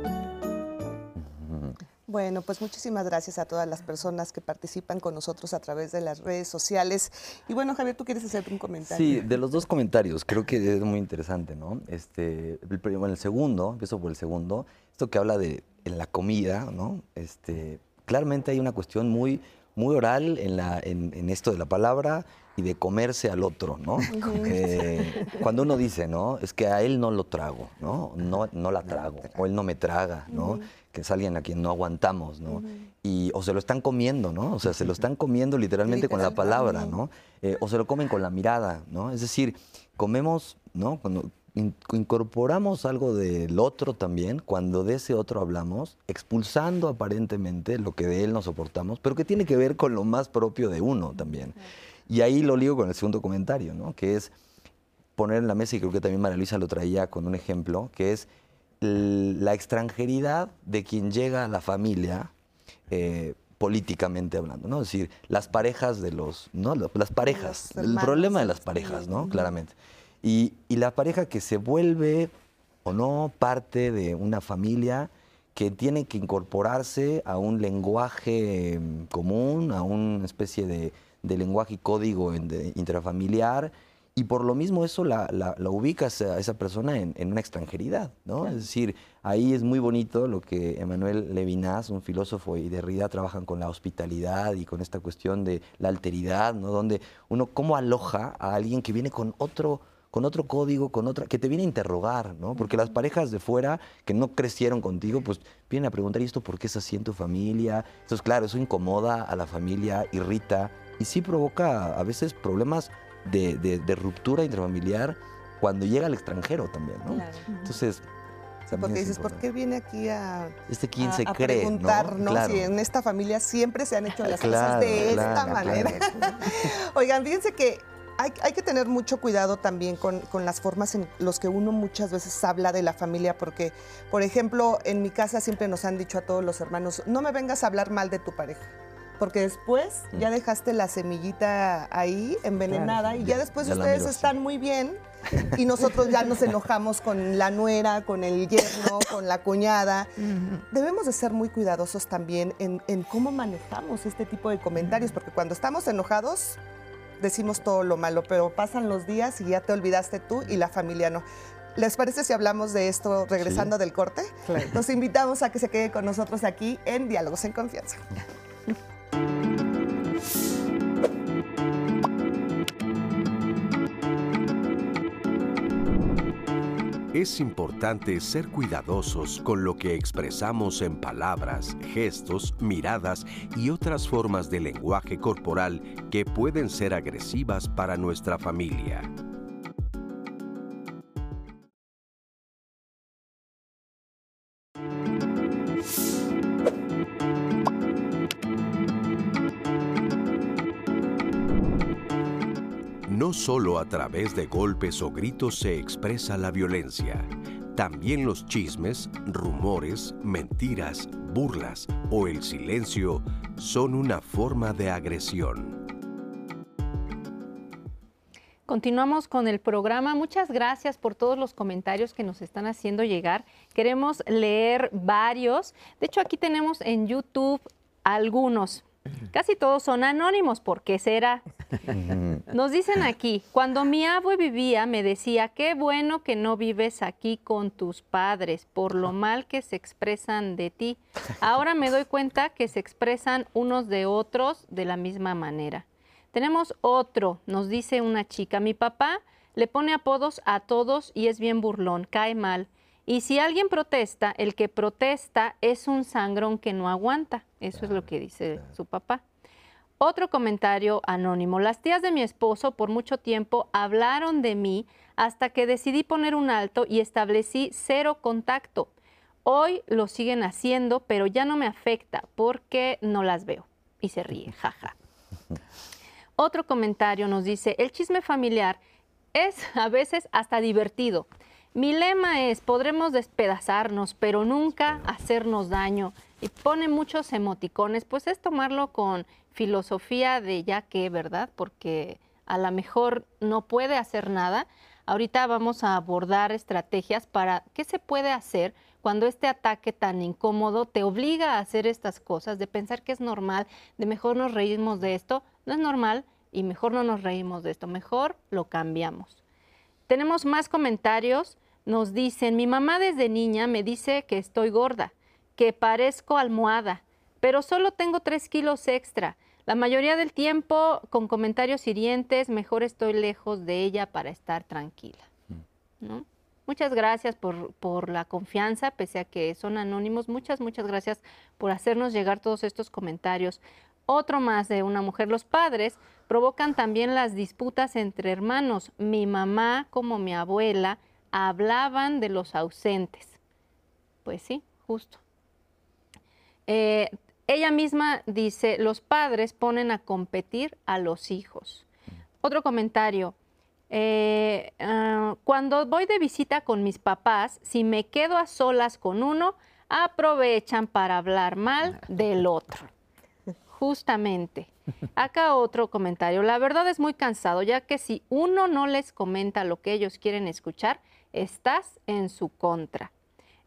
Bueno, pues muchísimas gracias a todas las personas que participan con nosotros a través de las redes sociales. Y bueno, Javier, ¿tú quieres hacer un comentario? Sí, de los dos comentarios, creo que es muy interesante, ¿no? Este, el, bueno, el segundo, empiezo por el segundo, esto que habla de en la comida, ¿no? Este, claramente hay una cuestión muy, muy oral en, la, en, esto de la palabra y de comerse al otro, ¿no? Eh, cuando uno dice, ¿no? Es que a él no lo trago, ¿no? No, no la trago, o él no me traga, ¿no? Que es alguien a quien no aguantamos, ¿no? y, o se lo están comiendo, ¿no? O sea, se lo están comiendo literalmente con la palabra, ¿no? Eh, o se lo comen con la mirada, ¿no? Es decir, comemos, ¿no? Cuando incorporamos algo del otro también, cuando de ese otro hablamos, expulsando aparentemente lo que de él nos soportamos, pero que tiene que ver con lo más propio de uno también. Y ahí lo ligo con el segundo comentario, ¿no? Que es poner en la mesa, y creo que también María Luisa lo traía con un ejemplo, que es la extranjeridad de quien llega a la familia eh, políticamente hablando, ¿no? Es decir, las parejas de los, ¿no? Las parejas, el problema de las parejas, ¿no? Claramente. Y, la pareja que se vuelve o no parte de una familia que tiene que incorporarse a un lenguaje mm, común, a una especie de, lenguaje y código intrafamiliar, y por lo mismo eso la, la, ubica a esa persona en, una extranjeridad, ¿no? Es decir, ahí es muy bonito lo que Emmanuel Levinas, un filósofo, y Derrida trabajan con la hospitalidad y con esta cuestión de la alteridad, ¿no? Donde uno cómo aloja a alguien que viene con otro con otro código, con otra, que te viene a interrogar, ¿no? Porque las parejas de fuera que no crecieron contigo, pues vienen a preguntar, ¿y esto por qué es así en tu familia? Entonces, claro, eso incomoda a la familia, irrita y sí provoca a veces problemas de, ruptura intrafamiliar cuando llega al extranjero también, ¿no? Entonces, porque dices, ¿por qué viene aquí a, este quién se cree, preguntar, ¿no? Si en esta familia siempre se han hecho las cosas de esta manera. [laughs] Oigan, fíjense que hay, que tener mucho cuidado también con, las formas en las que uno muchas veces habla de la familia, porque, por ejemplo, en mi casa siempre nos han dicho a todos los hermanos, no me vengas a hablar mal de tu pareja porque después mm. ya dejaste la semillita ahí envenenada y ya después ustedes están muy bien [laughs] y nosotros ya nos enojamos con la nuera, con el yerno, con la cuñada. Debemos de ser muy cuidadosos también en, en cómo manejamos este tipo de comentarios, porque cuando estamos enojados decimos todo lo malo, pero pasan los días y ya te olvidaste tú y la familia no. ¿Les parece si hablamos de esto regresando del corte? Nos invitamos a que se quede con nosotros aquí en Diálogos en Confianza. Es importante ser cuidadosos con lo que expresamos en palabras, gestos, miradas y otras formas de lenguaje corporal que pueden ser agresivas para nuestra familia. No solo a través de golpes o gritos se expresa la violencia, también los chismes, rumores, mentiras, burlas o el silencio son una forma de agresión. Continuamos con el programa. Muchas gracias por todos los comentarios que nos están haciendo llegar. Queremos leer varios. De hecho, aquí tenemos en YouTube algunos. Casi todos son anónimos, ¿por qué será? Nos dicen aquí, cuando mi abue vivía me decía, qué bueno que no vives aquí con tus padres por lo mal que se expresan de ti. Ahora me doy cuenta que se expresan unos de otros de la misma manera. Tenemos otro, nos dice una chica, mi papá le pone apodos a todos y es bien burlón, cae mal. Y si alguien protesta, el que protesta es un sangrón que no aguanta. Eso es lo que dice su papá. Otro comentario anónimo. Las tías de mi esposo por mucho tiempo hablaron de mí hasta que decidí poner un alto y establecí cero contacto. Hoy lo siguen haciendo, pero ya no me afecta porque no las veo. Y se ríe, [laughs] jaja. Otro comentario nos dice, el chisme familiar es a veces hasta divertido. Mi lema es, podremos despedazarnos, pero nunca hacernos daño. Y pone muchos emoticones, pues es tomarlo con filosofía de ya que, ¿verdad? Porque a lo mejor no puede hacer nada. Ahorita vamos a abordar estrategias para qué se puede hacer cuando este ataque tan incómodo te obliga a hacer estas cosas, de pensar que es normal, de mejor nos reímos de esto. No es normal y mejor no nos reímos de esto, mejor lo cambiamos. Tenemos más comentarios nos dicen, mi mamá desde niña me dice que estoy gorda, que parezco almohada, pero solo tengo tres kilos extra. La mayoría del tiempo, con comentarios hirientes, mejor estoy lejos de ella para estar tranquila. Mm. Muchas gracias por, por, la confianza, pese a que son anónimos. Muchas, muchas gracias por hacernos llegar todos estos comentarios. Otro más de una mujer. Los padres provocan también las disputas entre hermanos. Mi mamá como mi abuela hablaban de los ausentes. Pues sí, justo. Eh, ella misma dice, los padres ponen a competir a los hijos. Otro comentario, eh, ah, cuando voy de visita con mis papás, si me quedo a solas con uno, aprovechan para hablar mal [laughs] del otro. Justamente. Acá otro comentario. La verdad es muy cansado, ya que si uno no les comenta lo que ellos quieren escuchar, estás en su contra.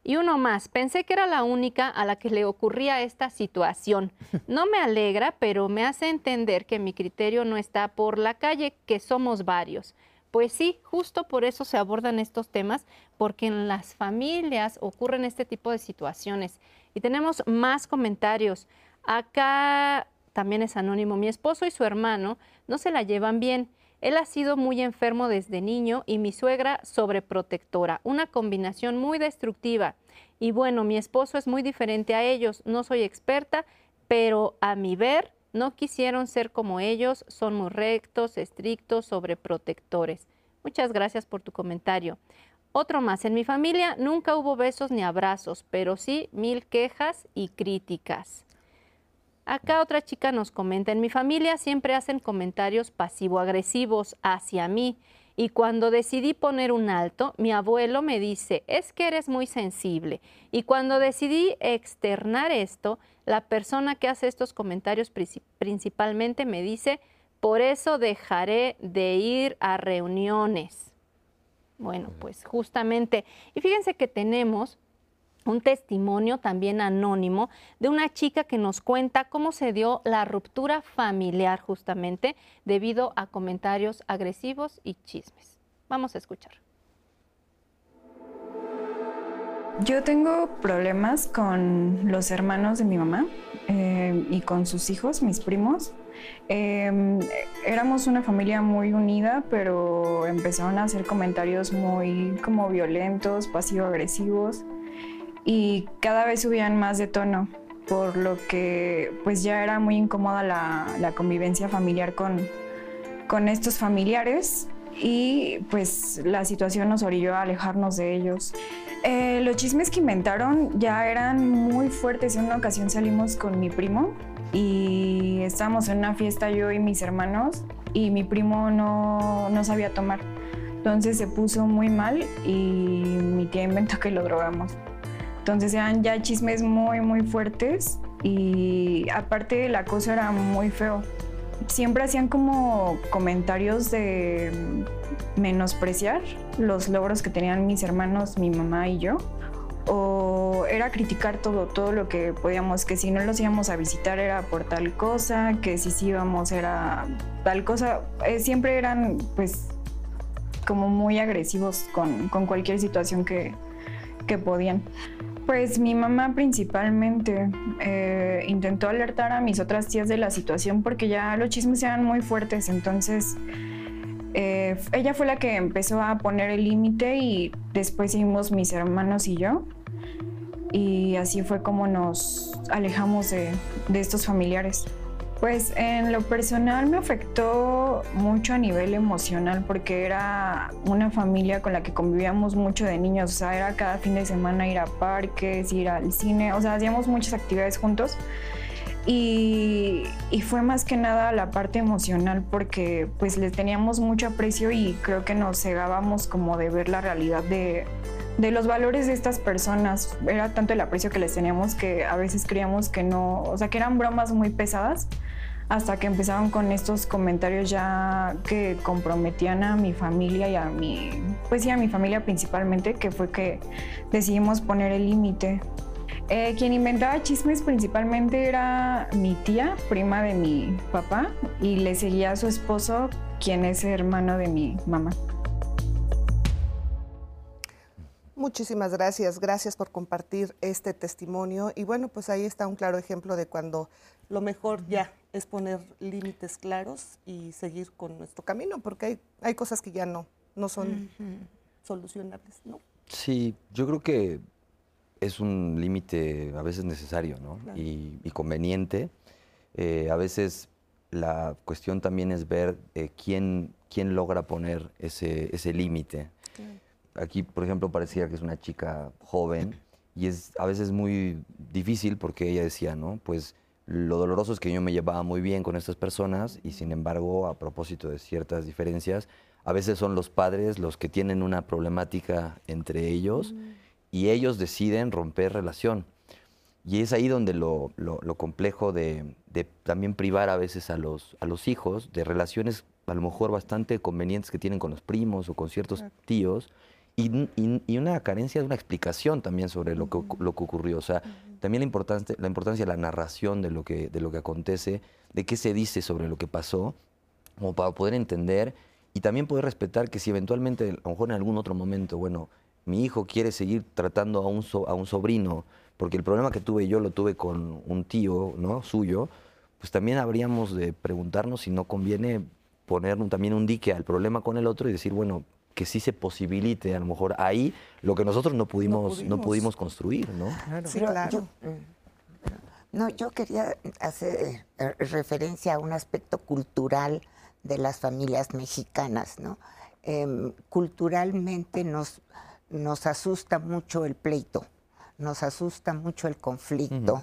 Y uno más, pensé que era la única a la que le ocurría esta situación. [laughs] No me alegra, pero me hace entender que mi criterio no está por la calle, que somos varios. Pues sí, justo por eso se abordan estos temas, porque en las familias ocurren este tipo de situaciones. Y tenemos más comentarios. Acá también es anónimo. Mi esposo y su hermano no se la llevan bien él ha sido muy enfermo desde niño y mi suegra sobreprotectora, una combinación muy destructiva. Y bueno, mi esposo es muy diferente a ellos, no soy experta, pero a mi ver no quisieron ser como ellos, son muy rectos, estrictos, sobreprotectores. Muchas gracias por tu comentario. Otro más, en mi familia nunca hubo besos ni abrazos, pero sí mil quejas y críticas. Acá otra chica nos comenta, en mi familia siempre hacen comentarios pasivo-agresivos hacia mí y cuando decidí poner un alto, mi abuelo me dice, es que eres muy sensible. Y cuando decidí externar esto, la persona que hace estos comentarios principalmente me dice, por eso dejaré de ir a reuniones. Bueno, pues justamente, y fíjense que tenemos un testimonio también anónimo de una chica que nos cuenta cómo se dio la ruptura familiar justamente debido a comentarios agresivos y chismes. Vamos a escuchar. Yo tengo problemas con los hermanos de mi mamá eh, y con sus hijos, mis primos. Em, éramos una familia muy unida, pero empezaron a hacer comentarios muy como violentos, pasivo-agresivos y cada vez subían más de tono, por lo que pues ya era muy incómoda la, convivencia familiar con, con estos familiares y pues la situación nos orilló a alejarnos de ellos. Eh, los chismes que inventaron ya eran muy fuertes. En una ocasión salimos con mi primo y estábamos en una fiesta yo y mis hermanos y mi primo no, no sabía tomar. Entonces se puso muy mal y mi tía inventó que lo drogamos. Entonces eran ya chismes muy, muy fuertes y aparte la cosa era muy feo siempre hacían como comentarios de menospreciar los logros que tenían mis hermanos, mi mamá y yo. O era criticar todo, todo lo que podíamos, que si no los íbamos a visitar era por tal cosa, que si sí íbamos era tal cosa. Eh, siempre eran pues como muy agresivos con, con cualquier situación que, que podían. Pues mi mamá principalmente eh, intentó alertar a mis otras tías de la situación porque ya los chismes eran muy fuertes, entonces eh, ella fue la que empezó a poner el límite y después seguimos mis hermanos y yo. Y así fue como nos alejamos de estos familiares. Pues en lo personal me afectó mucho a nivel emocional porque era una familia con la que convivíamos mucho de niños, o sea, era cada fin de semana ir a parques, ir al cine, o sea, hacíamos muchas actividades juntos. Y, fue más que nada la parte emocional porque pues les teníamos mucho aprecio y creo que nos cegábamos como de ver la realidad de, de los valores de estas personas. Era tanto el aprecio que les teníamos que a veces creíamos que no, o sea, que eran bromas muy pesadas hasta que empezaron con estos comentarios ya que comprometían a mi familia y a mi, pues sí, a mi familia principalmente, que fue que decidimos poner el límite. Eh, quien inventaba chismes principalmente era mi tía, prima de mi papá, y le seguía a su esposo, quien es hermano de mi mamá. Muchísimas gracias, gracias por compartir este testimonio. Y bueno, pues ahí está un claro ejemplo de cuando lo mejor ya es poner límites claros y seguir con nuestro camino, porque hay, hay cosas que ya no, no son solucionables, ¿no? Sí, yo creo que es un límite a veces necesario ¿no? y, conveniente. Eh, a veces la cuestión también es ver eh, quién, quién logra poner ese, ese límite. Aquí, por ejemplo, parecía que es una chica joven y es a veces muy difícil porque ella decía, ¿no? Pues lo doloroso es que yo me llevaba muy bien con estas personas y sin embargo, a propósito de ciertas diferencias, a veces son los padres los que tienen una problemática entre ellos y ellos deciden romper relación. Y es ahí donde lo, complejo de, también privar a veces a los, a los hijos de relaciones a lo mejor bastante convenientes que tienen con los primos o con ciertos tíos y, una carencia de una explicación también sobre lo que, lo que ocurrió. O sea, también la importancia, la importancia de la narración de lo, que, de lo que acontece, de qué se dice sobre lo que pasó, como para poder entender y también poder respetar que si eventualmente, a lo mejor en algún otro momento, bueno, mi hijo quiere seguir tratando a un, a un sobrino, porque el problema que tuve yo lo tuve con un tío ¿no? suyo, pues también habríamos de preguntarnos si no conviene poner también un dique al problema con el otro y decir, bueno, que sí se posibilite a lo mejor ahí lo que nosotros no pudimos, no pudimos, construir, ¿no? Sí, claro. Yo, no, yo quería hacer eh, referencia a un aspecto cultural de las familias mexicanas, ¿no? Em, culturalmente nos, nos asusta mucho el pleito, nos asusta mucho el conflicto,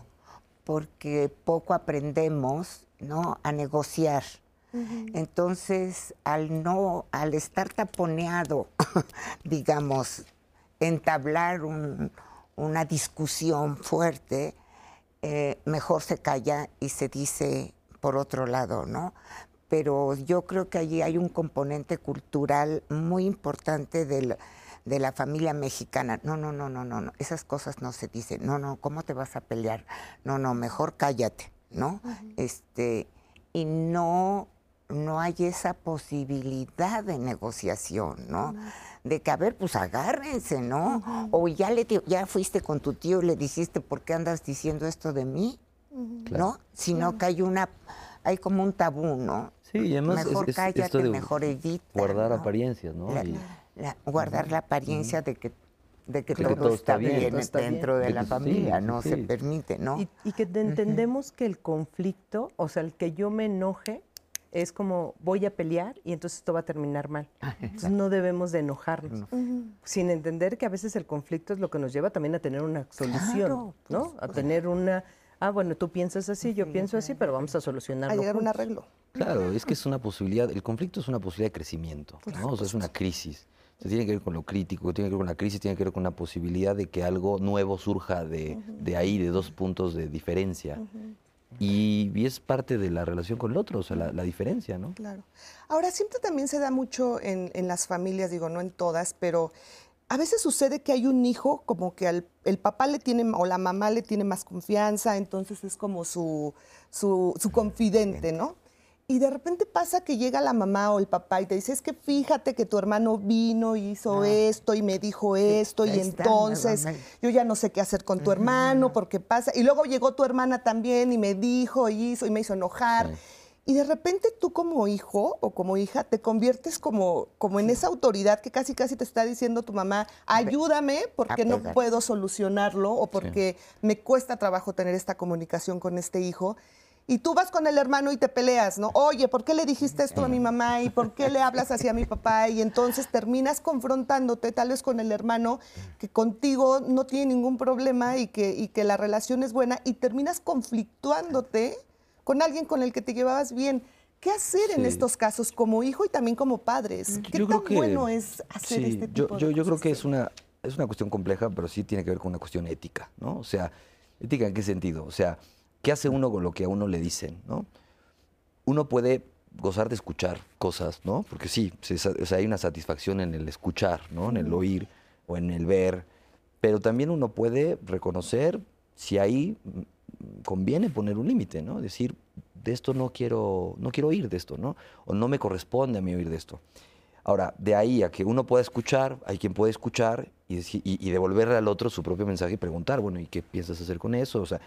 porque poco aprendemos, ¿no? A negociar entonces, al no, al estar taponeado, [laughs] digamos, entablar una discusión fuerte, eh, mejor se calla y se dice por otro lado, ¿no? Pero yo creo que allí hay un componente cultural muy importante de la familia mexicana. No, no, no, no, no, no, esas cosas no se dicen. No, no, ¿cómo te vas a pelear? No, no, mejor cállate, ¿no? Este, y no no hay esa posibilidad de negociación, ¿no? De que, a ver, pues agárrense, ¿no? O ya, le, ya fuiste con tu tío y le dijiste, ¿por qué andas diciendo esto de mí? ¿No? Sino que hay una hay como un tabú, ¿no? Sí, y además mejor es, cállate, esto de mejor edita. guardar ¿no? apariencias, ¿no? La- Y- la- guardar la apariencia de que de que, todo, que todo está está bien. bien, Todo está bien. dentro de, De la familia, sí, no sí. se permite, ¿no? Y, y que te- entendemos que el conflicto, o sea, el que yo me enoje, es como voy a pelear y entonces esto va a terminar mal. Entonces no debemos de enojarnos. Sin entender que a veces el conflicto es lo que nos lleva también a tener una solución, Claro, ¿no? A tener una, ah, bueno, tú piensas así, yo pienso así, pero vamos a A solucionarlo. llegar a un arreglo. Claro, es que es una posibilidad, el conflicto es una posibilidad de crecimiento, ¿no? O sea, es una crisis. O sea, tiene que ver con lo crítico, tiene que ver con la crisis, tiene que ver con la posibilidad de que algo nuevo surja de, de ahí, de dos puntos de diferencia. Y, y es parte de la relación con el otro, o sea, la, diferencia, ¿no? Claro. Ahora, siempre también se da mucho en, en las familias, digo, no en todas, pero a veces sucede que hay un hijo como que al- el papá le tiene o la mamá le tiene más confianza, entonces es como su, su, su confidente, ¿no? Y de repente pasa que llega la mamá o el papá y te dice, es que fíjate que tu hermano vino y hizo esto y me dijo esto y entonces yo ya no sé qué hacer con tu hermano porque pasa. Y luego llegó tu hermana también y me dijo y hizo y me hizo enojar. Sí. Y de repente tú como hijo o como hija te conviertes como, como en esa autoridad que casi casi te está diciendo tu mamá, ayúdame porque no puedo solucionarlo o porque me cuesta trabajo tener esta comunicación con este hijo. Y tú vas con el hermano y te peleas, ¿no? Oye, ¿por qué le dijiste esto a mi mamá? ¿Y por qué le hablas así a mi papá? Y entonces terminas confrontándote tal vez con el hermano que contigo no tiene ningún problema y que, y que la relación es buena y terminas conflictuándote con alguien con el que te llevabas bien. ¿Qué hacer en Sí. estos casos como hijo y también como padres? ¿Qué Yo tan creo que- bueno es hacer sí, este yo, tipo yo, de yo creo que es una, es una cuestión compleja, pero sí tiene que ver con una cuestión ética, ¿no? O sea, ética en qué sentido? O sea, ¿qué hace uno con lo que a uno le dicen, ¿no? Uno puede gozar de escuchar cosas, ¿no? Porque sí, se o sea, hay una satisfacción en el escuchar, ¿no? En el oír o en el ver, pero también uno puede reconocer si ahí mm, conviene poner un límite, ¿no? Decir, de esto no quiero, no quiero oír de esto, ¿no? O no me corresponde a mí oír de esto. Ahora, de ahí a que uno pueda escuchar, hay quien puede escuchar y, y- y devolverle al otro su propio mensaje y preguntar, bueno, ¿y qué piensas hacer con eso? O sea,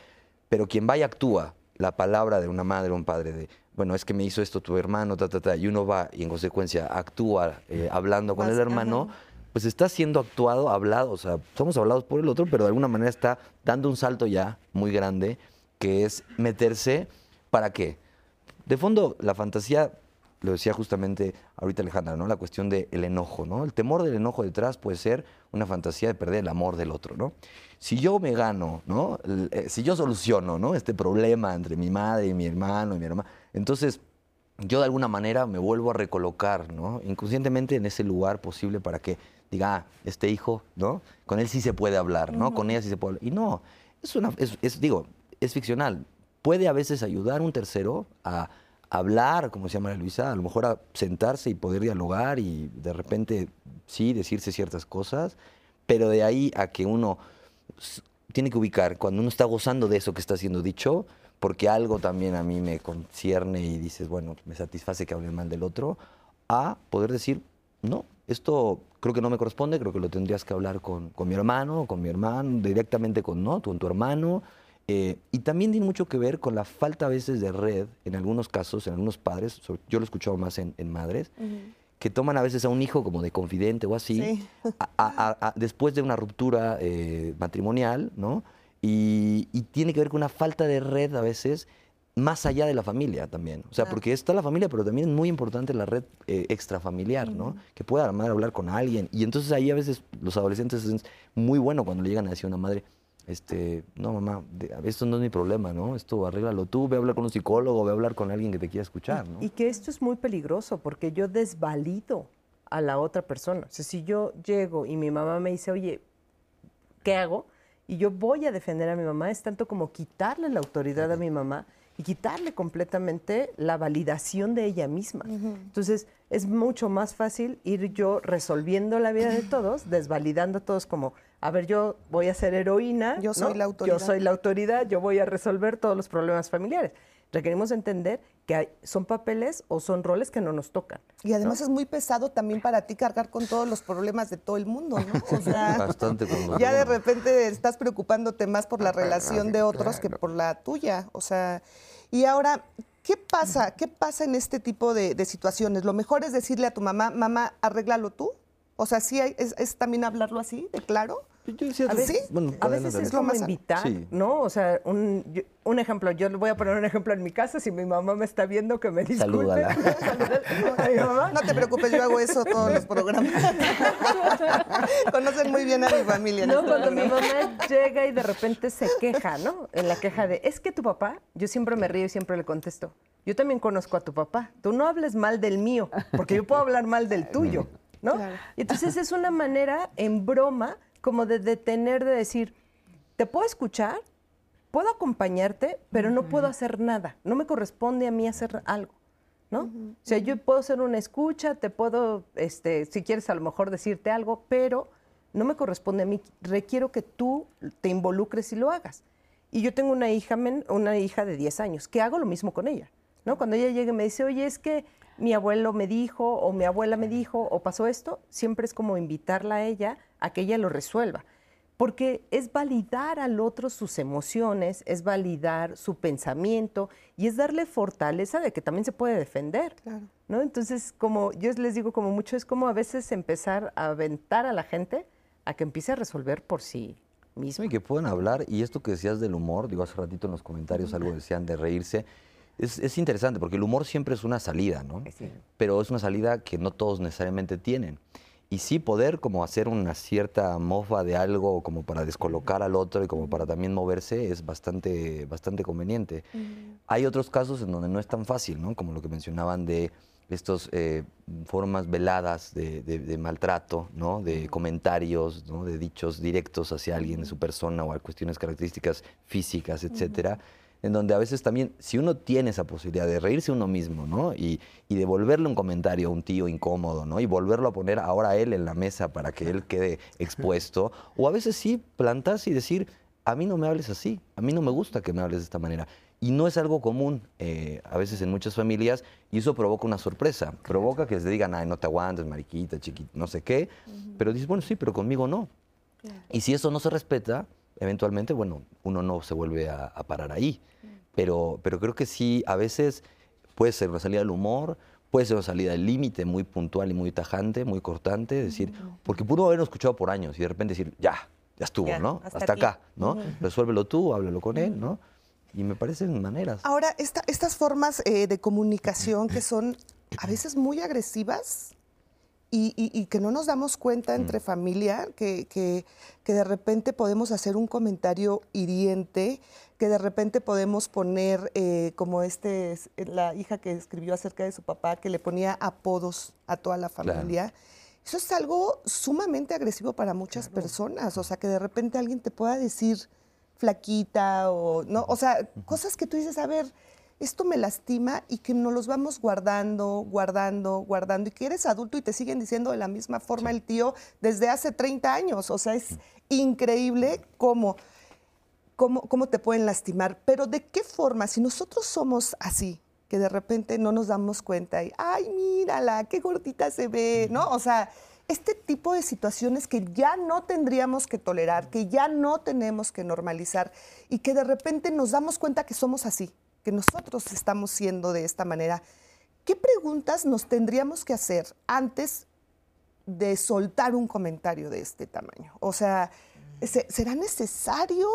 pero quien vaya actúa. La palabra de una madre o un padre de, bueno, es que me hizo esto tu hermano, ta, ta, ta, y uno va y en consecuencia actúa eh, hablando con el hermano, pues está siendo actuado, hablado, o sea, somos hablados por el otro, pero de alguna manera está dando un salto ya muy grande, que es meterse, ¿para qué? De fondo, la fantasía, lo decía justamente ahorita Alejandra, ¿no? La cuestión del enojo, ¿no? El temor del enojo detrás puede ser una fantasía de perder el amor del otro, ¿no? Si yo me gano, ¿no? Eh, si yo soluciono, ¿no? Este problema entre mi madre y mi hermano y mi hermana, entonces yo de alguna manera me vuelvo a recolocar, ¿no? Inconscientemente en ese lugar posible para que diga, ah, este hijo, ¿no? Con él sí se puede hablar, ¿no? Con ella sí se puede hablar. Y no, es una, es, es, digo, es ficcional. Puede a veces ayudar un tercero a hablar, como se llama Luisa, a lo mejor a sentarse y poder dialogar y de repente sí decirse ciertas cosas, pero de ahí a que uno tiene que ubicar cuando uno está gozando de eso que está siendo dicho, porque algo también a mí me concierne y dices, bueno, me satisface que hablen mal del otro, a poder decir, no, esto creo que no me corresponde, creo que lo tendrías que hablar con, con mi hermano, con mi hermano, directamente con, ¿no? con tu hermano. Eh, y también tiene mucho que ver con la falta a veces de red, en algunos casos, en algunos padres, sobre- yo lo he escuchado más en, en madres, que toman a veces a un hijo como de confidente o así, Sí. a- a- a- a- después de una ruptura eh, matrimonial, ¿no? Y, y tiene que ver con una falta de red a veces más allá de la familia también. O sea, Claro. porque está la familia, pero también es muy importante la red eh, extrafamiliar, ¿no? Que pueda la madre hablar con alguien. Y entonces ahí a veces los adolescentes es muy bueno cuando le llegan a decir a una madre, este, no mamá, de- esto no es mi problema, ¿no? Esto arréglalo tú, ve a hablar con un psicólogo, ve a hablar con alguien que te quiera escuchar, ¿no? Y que esto es muy peligroso porque yo desvalido a la otra persona. O sea, si yo llego y mi mamá me dice, oye, ¿qué hago? Y yo voy a defender a mi mamá, es tanto como quitarle la autoridad a mi mamá y quitarle completamente la validación de ella misma. Entonces, es mucho más fácil ir yo resolviendo la vida de todos, desvalidando a todos como, a ver, yo voy a ser heroína. Yo soy ¿no? la autoridad. Yo soy la autoridad, yo voy a resolver todos los problemas familiares. Requerimos entender que hay- son papeles o son roles que no nos tocan. Y además es muy pesado también para ti cargar con todos los problemas de todo el mundo, ¿no? [laughs] O sea, Bastante con los ya de repente estás preocupándote más por la relación de otros que por la tuya. O sea, y ahora, ¿qué pasa? ¿Qué pasa en este tipo de, de situaciones? Lo mejor es decirle a tu mamá, mamá, arréglalo tú. O sea, sí hay- es, es también hablarlo así, de claro. Yo decía, A veces, ¿Sí? bueno, a veces es como más- invitar, Sí. ¿no? O sea, un, yo- un ejemplo, yo le voy a poner un ejemplo en mi casa, si mi mamá me está viendo, que me disculpe. Salúdala. [laughs] a mi mamá. No te preocupes, yo hago eso todos los programas. [laughs] Conocen muy bien a mi familia. No, este cuando mi mamá llega y de repente se queja, ¿no? En la queja de, es que tu papá, yo siempre me río y siempre le contesto, yo también conozco a tu papá, tú no hables mal del mío, porque yo puedo hablar mal del tuyo, ¿no? Y entonces [laughs] es una manera en broma como de detener, de decir, te puedo escuchar, puedo acompañarte, pero no puedo hacer nada, no me corresponde a mí hacer algo. ¿no? O sea, yo puedo ser una escucha, te puedo, este, si quieres a lo mejor decirte algo, pero no me corresponde a mí. Requiero que tú te involucres y lo hagas. Y yo tengo una hija, una hija de 10 años, que hago lo mismo con ella. ¿no? Cuando ella llega y me dice, oye, es que mi abuelo me dijo, o mi abuela me dijo, o pasó esto, siempre es como invitarla a ella a que ella lo resuelva. Porque es validar al otro sus emociones, es validar su pensamiento y es darle fortaleza de que también se puede defender. Claro. ¿no? Entonces, como yo les digo, como mucho, es como a veces empezar a aventar a la gente a que empiece a resolver por sí mismo. Y que puedan hablar, y esto que decías del humor, digo hace ratito en los comentarios algo decían de reírse, es, es interesante porque el humor siempre es una salida, ¿no? Pero es una salida que no todos necesariamente tienen. Y sí poder como hacer una cierta mofa de algo como para descolocar al otro y como para también moverse es bastante, bastante conveniente. Hay otros casos en donde no es tan fácil, ¿no? Como lo que mencionaban de estas formas veladas de, de- de maltrato, ¿no? De comentarios, ¿no? De dichos directos hacia alguien, de su persona o a cuestiones características físicas, etcétera. En donde a veces también, si uno tiene esa posibilidad de reírse uno mismo, ¿no? Y, y devolverle un comentario a un tío incómodo, ¿no? Y volverlo a poner ahora a él en la mesa para que él quede expuesto. O a veces sí plantarse y decir, a mí no me hables así, a mí no me gusta que me hables de esta manera. Y no es algo común eh, a veces en muchas familias y eso provoca una sorpresa. Provoca que les digan, ay, no te aguantes, mariquita, chiquita, no sé qué. Pero dices, bueno, sí, pero conmigo no. Y si eso no se respeta, eventualmente, bueno, uno no se vuelve a, a parar ahí. Pero, pero creo que sí, a veces puede ser una salida del humor, puede ser una salida del límite muy puntual y muy tajante, muy cortante, decir, porque pudo haberlo escuchado por años y de repente decir, ya, ya estuvo, Ya, ¿no? hasta Hasta, acá, ¿no? Resuélvelo tú, háblalo con él, ¿no? Y me parecen maneras. Ahora, esta- estas formas eh, de comunicación que [clears throat] son a veces muy agresivas y, y- y que no nos damos cuenta entre familia, que, que- que de repente podemos hacer un comentario hiriente, que de repente podemos poner, eh, como este, es- la hija que escribió acerca de su papá, que le ponía apodos a toda la Claro. familia. Eso es algo sumamente agresivo para muchas personas, o sea, que de repente alguien te pueda decir flaquita o no, o sea, cosas que tú dices, a ver, esto me lastima y que nos los vamos guardando, guardando, guardando y que eres adulto y te siguen diciendo de la misma forma el tío desde hace 30 años, o sea, es increíble cómo cómo, cómo te pueden lastimar, pero de qué forma, si nosotros somos así, que de repente no nos damos cuenta y, ay, mírala, qué gordita se ve, ¿no? O sea, este tipo de situaciones que ya no tendríamos que tolerar, que ya no tenemos que normalizar y que de repente nos damos cuenta que somos así, que nosotros estamos siendo de esta manera. ¿Qué preguntas nos tendríamos que hacer antes de soltar un comentario de este tamaño? O sea, ¿se- ¿será necesario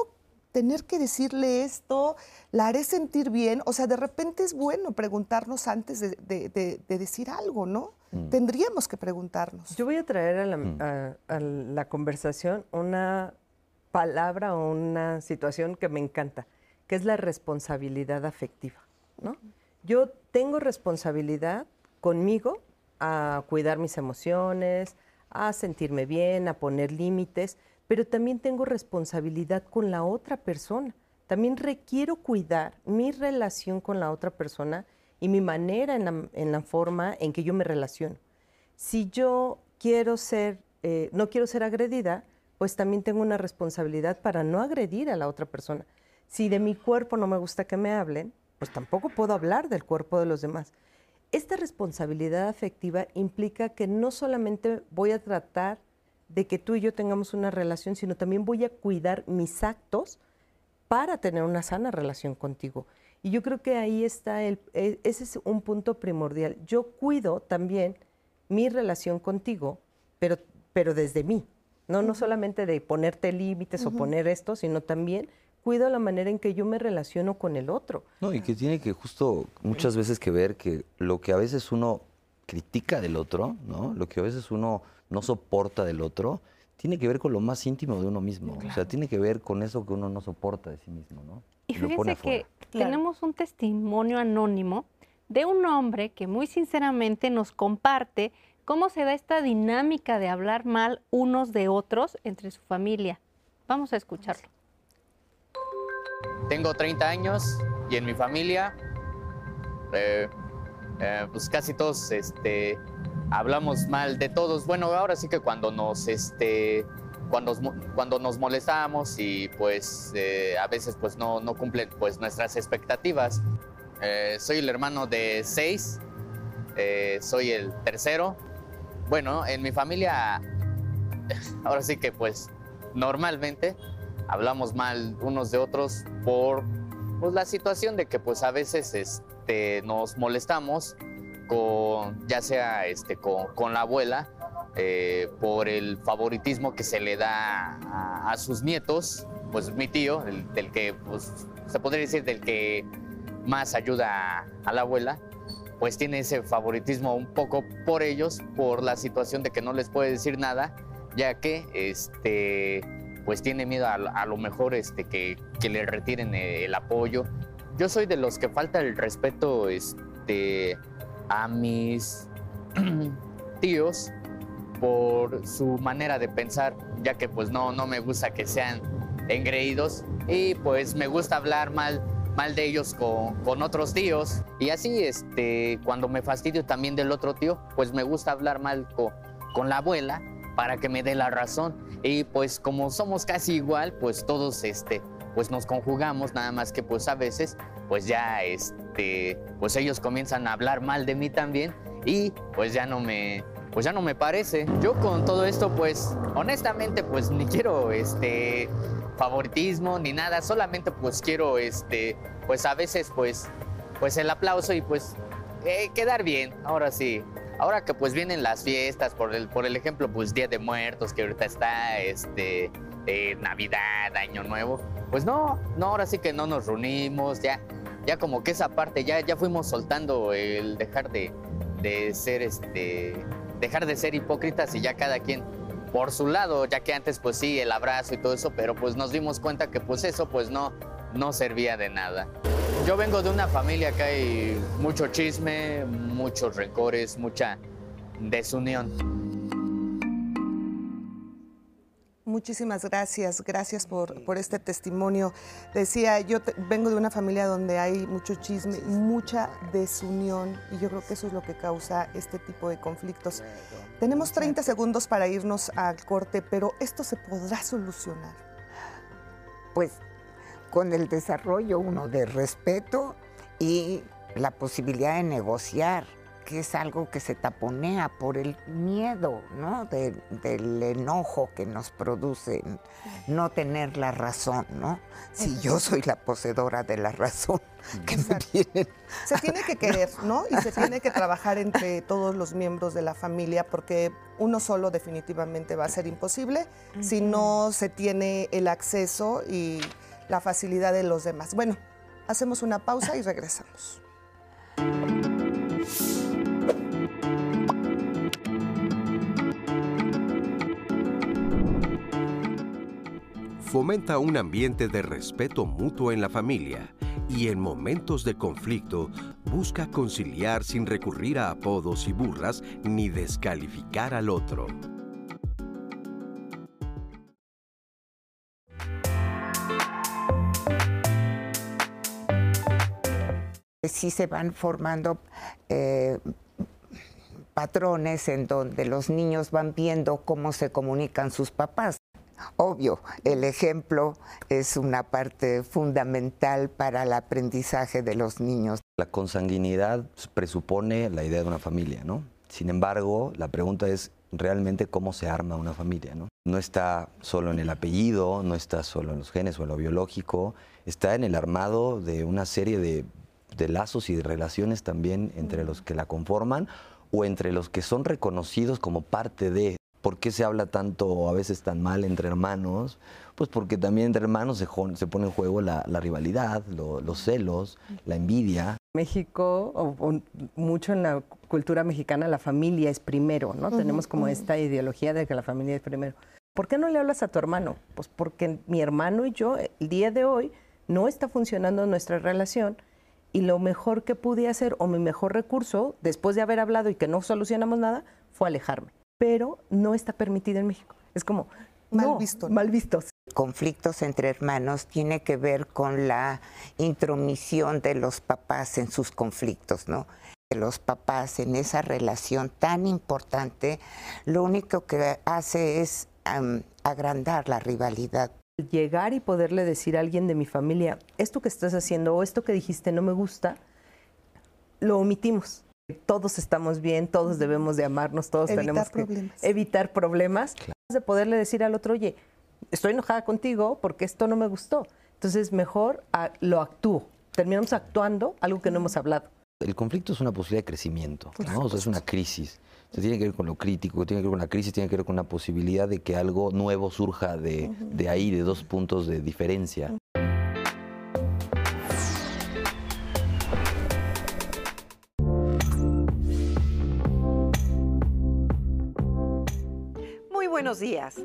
tener que decirle esto? ¿La haré sentir bien? O sea, de repente es bueno preguntarnos antes de, de- de- de decir algo, ¿no? Tendríamos que preguntarnos. Yo voy a traer a la, a- a la conversación una palabra o una situación que me encanta, que es la responsabilidad afectiva. ¿no? Yo tengo responsabilidad conmigo a cuidar mis emociones, a sentirme bien, a poner límites, pero también tengo responsabilidad con la otra persona. También requiero cuidar mi relación con la otra persona y mi manera en la, en la forma en que yo me relaciono. Si yo quiero ser, eh, no quiero ser agredida, pues también tengo una responsabilidad para no agredir a la otra persona. Si de mi cuerpo no me gusta que me hablen, pues tampoco puedo hablar del cuerpo de los demás. Esta responsabilidad afectiva implica que no solamente voy a tratar de que tú y yo tengamos una relación, sino también voy a cuidar mis actos para tener una sana relación contigo. Y yo creo que ahí está, el, e, ese es un punto primordial. Yo cuido también mi relación contigo, pero, pero desde mí. No, no solamente de ponerte límites o poner esto, sino también cuido la manera en que yo me relaciono con el otro. No, y que tiene que justo muchas veces que ver que lo que a veces uno critica del otro, ¿no? Lo que a veces uno no soporta del otro, tiene que ver con lo más íntimo de uno mismo. O sea, tiene que ver con eso que uno no soporta de sí mismo, ¿no? Y fíjense que tenemos un testimonio anónimo de un hombre que muy sinceramente nos comparte cómo se da esta dinámica de hablar mal unos de otros entre su familia. Vamos a escucharlo. Tengo 30 años y en mi familia, eh, eh, pues casi todos este, hablamos mal de todos. Bueno, ahora sí que cuando nos, este, cuando, cuando nos molestamos y pues eh, a veces pues no, no cumplen pues nuestras expectativas. soy el hermano de seis, soy el tercero. Bueno, en mi familia, [laughs] ahora sí que pues normalmente hablamos mal unos de otros por pues, la situación de que pues a veces este, nos molestamos con, ya sea este, con, la abuela, eh, por el favoritismo que se le da a, sus nietos, pues mi tío, del que pues, se podría decir del que más ayuda a, la abuela, pues tiene ese favoritismo un poco por ellos, por la situación de que no les puede decir nada, ya que este, pues tiene miedo a, lo mejor este, que, le retiren el apoyo. Yo soy de los que falta el respeto este, a mis [clears throat] tíos por su manera de pensar, ya que pues no, no me gusta que sean engreídos y pues me gusta hablar mal, mal de ellos con, con, otros tíos. Y así, este, cuando me fastidio también del otro tío, pues me gusta hablar mal con, con la abuela para que me dé la razón. Y pues como somos casi igual, pues todos este, pues nos conjugamos, nada más que pues a veces pues ya este, pues ellos comienzan a hablar mal de mí también y pues ya no me pues ya no me parece. Yo con todo esto pues honestamente pues ni quiero este favoritismo ni nada, solamente pues quiero este pues a veces pues pues el aplauso y pues eh, quedar bien, ahora sí. Ahora que pues vienen las fiestas, por el, por el ejemplo, pues Día de Muertos, que ahorita está este, eh, Navidad, Año Nuevo, pues no, no, ahora sí que no nos reunimos, ya, ya como que esa parte, ya, ya fuimos soltando el dejar de, de ser este, dejar de ser hipócritas y ya cada quien por su lado, ya que antes pues sí, el abrazo y todo eso, pero pues nos dimos cuenta que pues eso pues no, no servía de nada. Yo vengo de una familia que hay mucho chisme, muchos rencores, mucha desunión. Muchísimas gracias, gracias por, por, este testimonio. Decía, yo vengo de una familia donde hay mucho chisme, mucha desunión y yo creo que eso es lo que causa este tipo de conflictos. Tenemos 30 segundos para irnos al corte, pero esto se podrá solucionar. Pues con el desarrollo, uno, de respeto y la posibilidad de negociar, que es algo que se taponea por el miedo, ¿no? del enojo que nos produce no tener la razón, ¿no? Si yo soy la poseedora de la razón, que me tienen... Se tiene que querer, [laughs] ¿no? Y se tiene que trabajar entre todos los miembros de la familia porque uno solo definitivamente va a ser imposible si no se tiene el acceso y la facilidad de los demás. Bueno, hacemos una pausa y regresamos. Fomenta un ambiente de respeto mutuo en la familia y en momentos de conflicto busca conciliar sin recurrir a apodos y burras ni descalificar al otro. Sí se van formando eh, patrones en donde los niños van viendo cómo se comunican sus papás. Obvio, el ejemplo es una parte fundamental para el aprendizaje de los niños. La consanguinidad presupone la idea de una familia, ¿no? Sin embargo, la pregunta es, realmente cómo se arma una familia, ¿no? No está solo en el apellido, no está solo en los genes o en lo biológico, está en el armado de una serie de, de lazos y de relaciones también entre los que la conforman o entre los que son reconocidos como parte de. ¿Por qué se habla tanto, a veces tan mal entre hermanos? Pues porque también entre hermanos se, se pone en juego la, la rivalidad, los celos, la envidia. México, o, mucho en la cultura mexicana, la familia es primero, ¿no? Tenemos como esta ideología de que la familia es primero. ¿Por qué no le hablas a tu hermano? Pues porque mi hermano y yo, el día de hoy, no está funcionando nuestra relación y lo mejor que pude hacer o mi mejor recurso, después de haber hablado y que no solucionamos nada, fue alejarme. Pero no está permitido en México. Es como... Mal visto. Mal vistos. Conflictos entre hermanos tiene que ver con la intromisión de los papás en sus conflictos, ¿no? Los papás en esa relación tan importante, lo único que hace es agrandar la rivalidad llegar y poderle decir a alguien de mi familia, esto que estás haciendo o esto que dijiste no me gusta, lo omitimos. Todos estamos bien, todos debemos de amarnos, todos tenemos que evitar problemas. De poderle decir al otro, oye, estoy enojada contigo porque esto no me gustó. Entonces, mejor lo actúo. Terminamos actuando algo que no hemos hablado. El conflicto es una posibilidad de crecimiento, ¿no? es una crisis tiene que ver con lo crítico, tiene que ver con la crisis, tiene que ver con la posibilidad de que algo nuevo surja de, de ahí, de dos puntos de diferencia. Muy buenos días.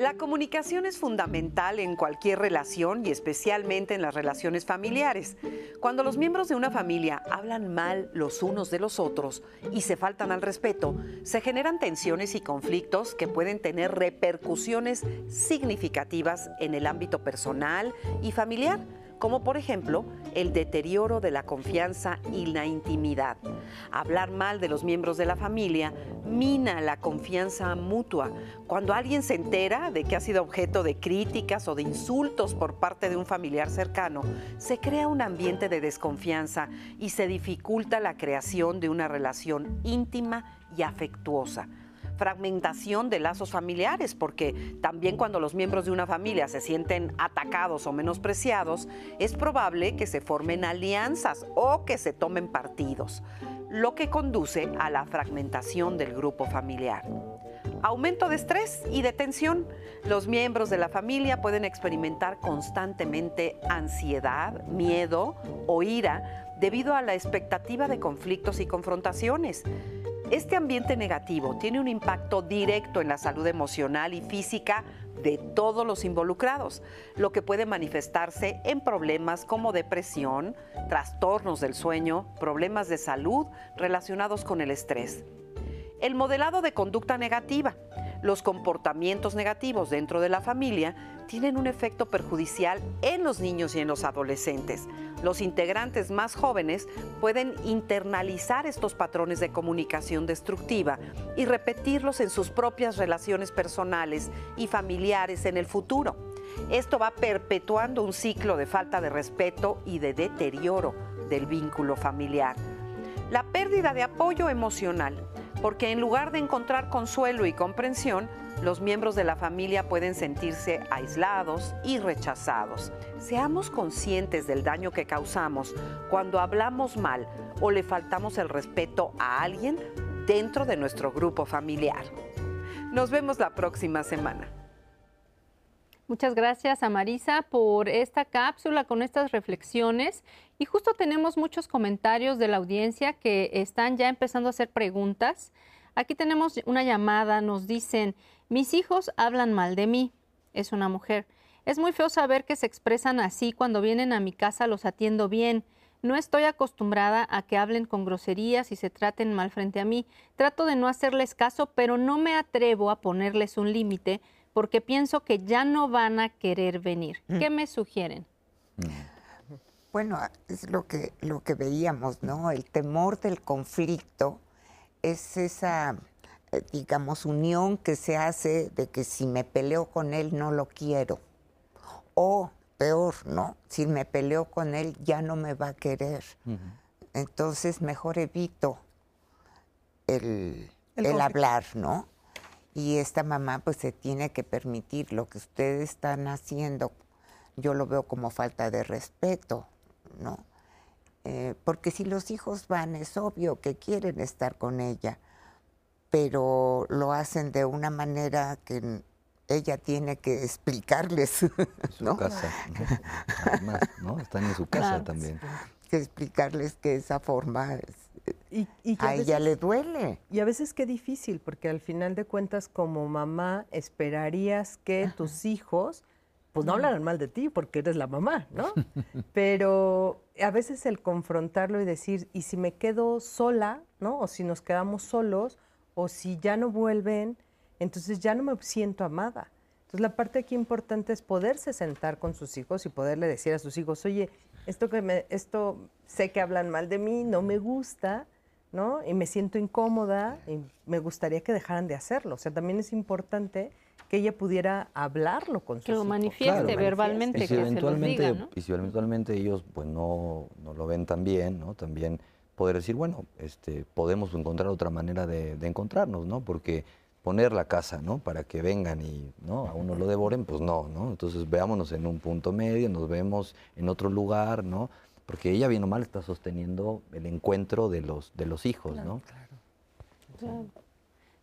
La comunicación es fundamental en cualquier relación y especialmente en las relaciones familiares. Cuando los miembros de una familia hablan mal los unos de los otros y se faltan al respeto, se generan tensiones y conflictos que pueden tener repercusiones significativas en el ámbito personal y familiar como por ejemplo el deterioro de la confianza y la intimidad. Hablar mal de los miembros de la familia mina la confianza mutua. Cuando alguien se entera de que ha sido objeto de críticas o de insultos por parte de un familiar cercano, se crea un ambiente de desconfianza y se dificulta la creación de una relación íntima y afectuosa fragmentación de lazos familiares, porque también cuando los miembros de una familia se sienten atacados o menospreciados, es probable que se formen alianzas o que se tomen partidos, lo que conduce a la fragmentación del grupo familiar. Aumento de estrés y de tensión. Los miembros de la familia pueden experimentar constantemente ansiedad, miedo o ira debido a la expectativa de conflictos y confrontaciones. Este ambiente negativo tiene un impacto directo en la salud emocional y física de todos los involucrados, lo que puede manifestarse en problemas como depresión, trastornos del sueño, problemas de salud relacionados con el estrés. El modelado de conducta negativa. Los comportamientos negativos dentro de la familia tienen un efecto perjudicial en los niños y en los adolescentes. Los integrantes más jóvenes pueden internalizar estos patrones de comunicación destructiva y repetirlos en sus propias relaciones personales y familiares en el futuro. Esto va perpetuando un ciclo de falta de respeto y de deterioro del vínculo familiar. La pérdida de apoyo emocional, porque en lugar de encontrar consuelo y comprensión, los miembros de la familia pueden sentirse aislados y rechazados. Seamos conscientes del daño que causamos cuando hablamos mal o le faltamos el respeto a alguien dentro de nuestro grupo familiar. Nos vemos la próxima semana. Muchas gracias a Marisa por esta cápsula con estas reflexiones. Y justo tenemos muchos comentarios de la audiencia que están ya empezando a hacer preguntas. Aquí tenemos una llamada, nos dicen, mis hijos hablan mal de mí. Es una mujer. Es muy feo saber que se expresan así cuando vienen a mi casa, los atiendo bien. No estoy acostumbrada a que hablen con groserías y se traten mal frente a mí. Trato de no hacerles caso, pero no me atrevo a ponerles un límite porque pienso que ya no van a querer venir. Mm. ¿Qué me sugieren? Bueno, es lo que, lo que veíamos, ¿no? El temor del conflicto es esa eh, digamos, unión que se hace de que si me peleo con él no lo quiero. O peor, ¿no? Si me peleo con él ya no me va a querer. Entonces mejor evito el, el, hablar, ¿no? Y esta mamá pues se tiene que permitir lo que ustedes están haciendo. Yo lo veo como falta de respeto, ¿no? Eh, porque si los hijos van, es obvio que quieren estar con ella, pero lo hacen de una manera que ella tiene que explicarles, [laughs] ¿no? Su casa, ¿no? ¿no? Están en su casa también. Que explicarles que esa forma es, y, y a, ella le duele. Y a veces qué difícil, porque al final de cuentas como mamá esperarías que tus hijos pues no hablaran mal de ti porque eres la mamá, ¿no? [laughs] Pero a veces el confrontarlo y decir, ¿y si me quedo sola, ¿no? O si nos quedamos solos, o si ya no vuelven, entonces ya no me siento amada. Entonces la parte aquí importante es poderse sentar con sus hijos y poderle decir a sus hijos, oye, esto que me, esto sé que hablan mal de mí, no me gusta, ¿no? Y me siento incómoda y me gustaría que dejaran de hacerlo. O sea, también es importante que ella pudiera hablarlo con sus Que lo manifieste Claro. verbalmente, Y si que se los eventualmente, diga, ¿no? y si eventualmente ellos pues no, no lo ven tan bien, ¿no? También poder decir, bueno, este, podemos encontrar otra manera de, de encontrarnos, ¿no? Porque poner la casa, ¿no? Para que vengan y ¿no? a uno lo devoren, pues no, ¿no? Entonces veámonos en un punto medio, nos vemos en otro lugar, ¿no? Porque ella bien o mal está sosteniendo el encuentro de los, de los hijos, ¿no? Claro.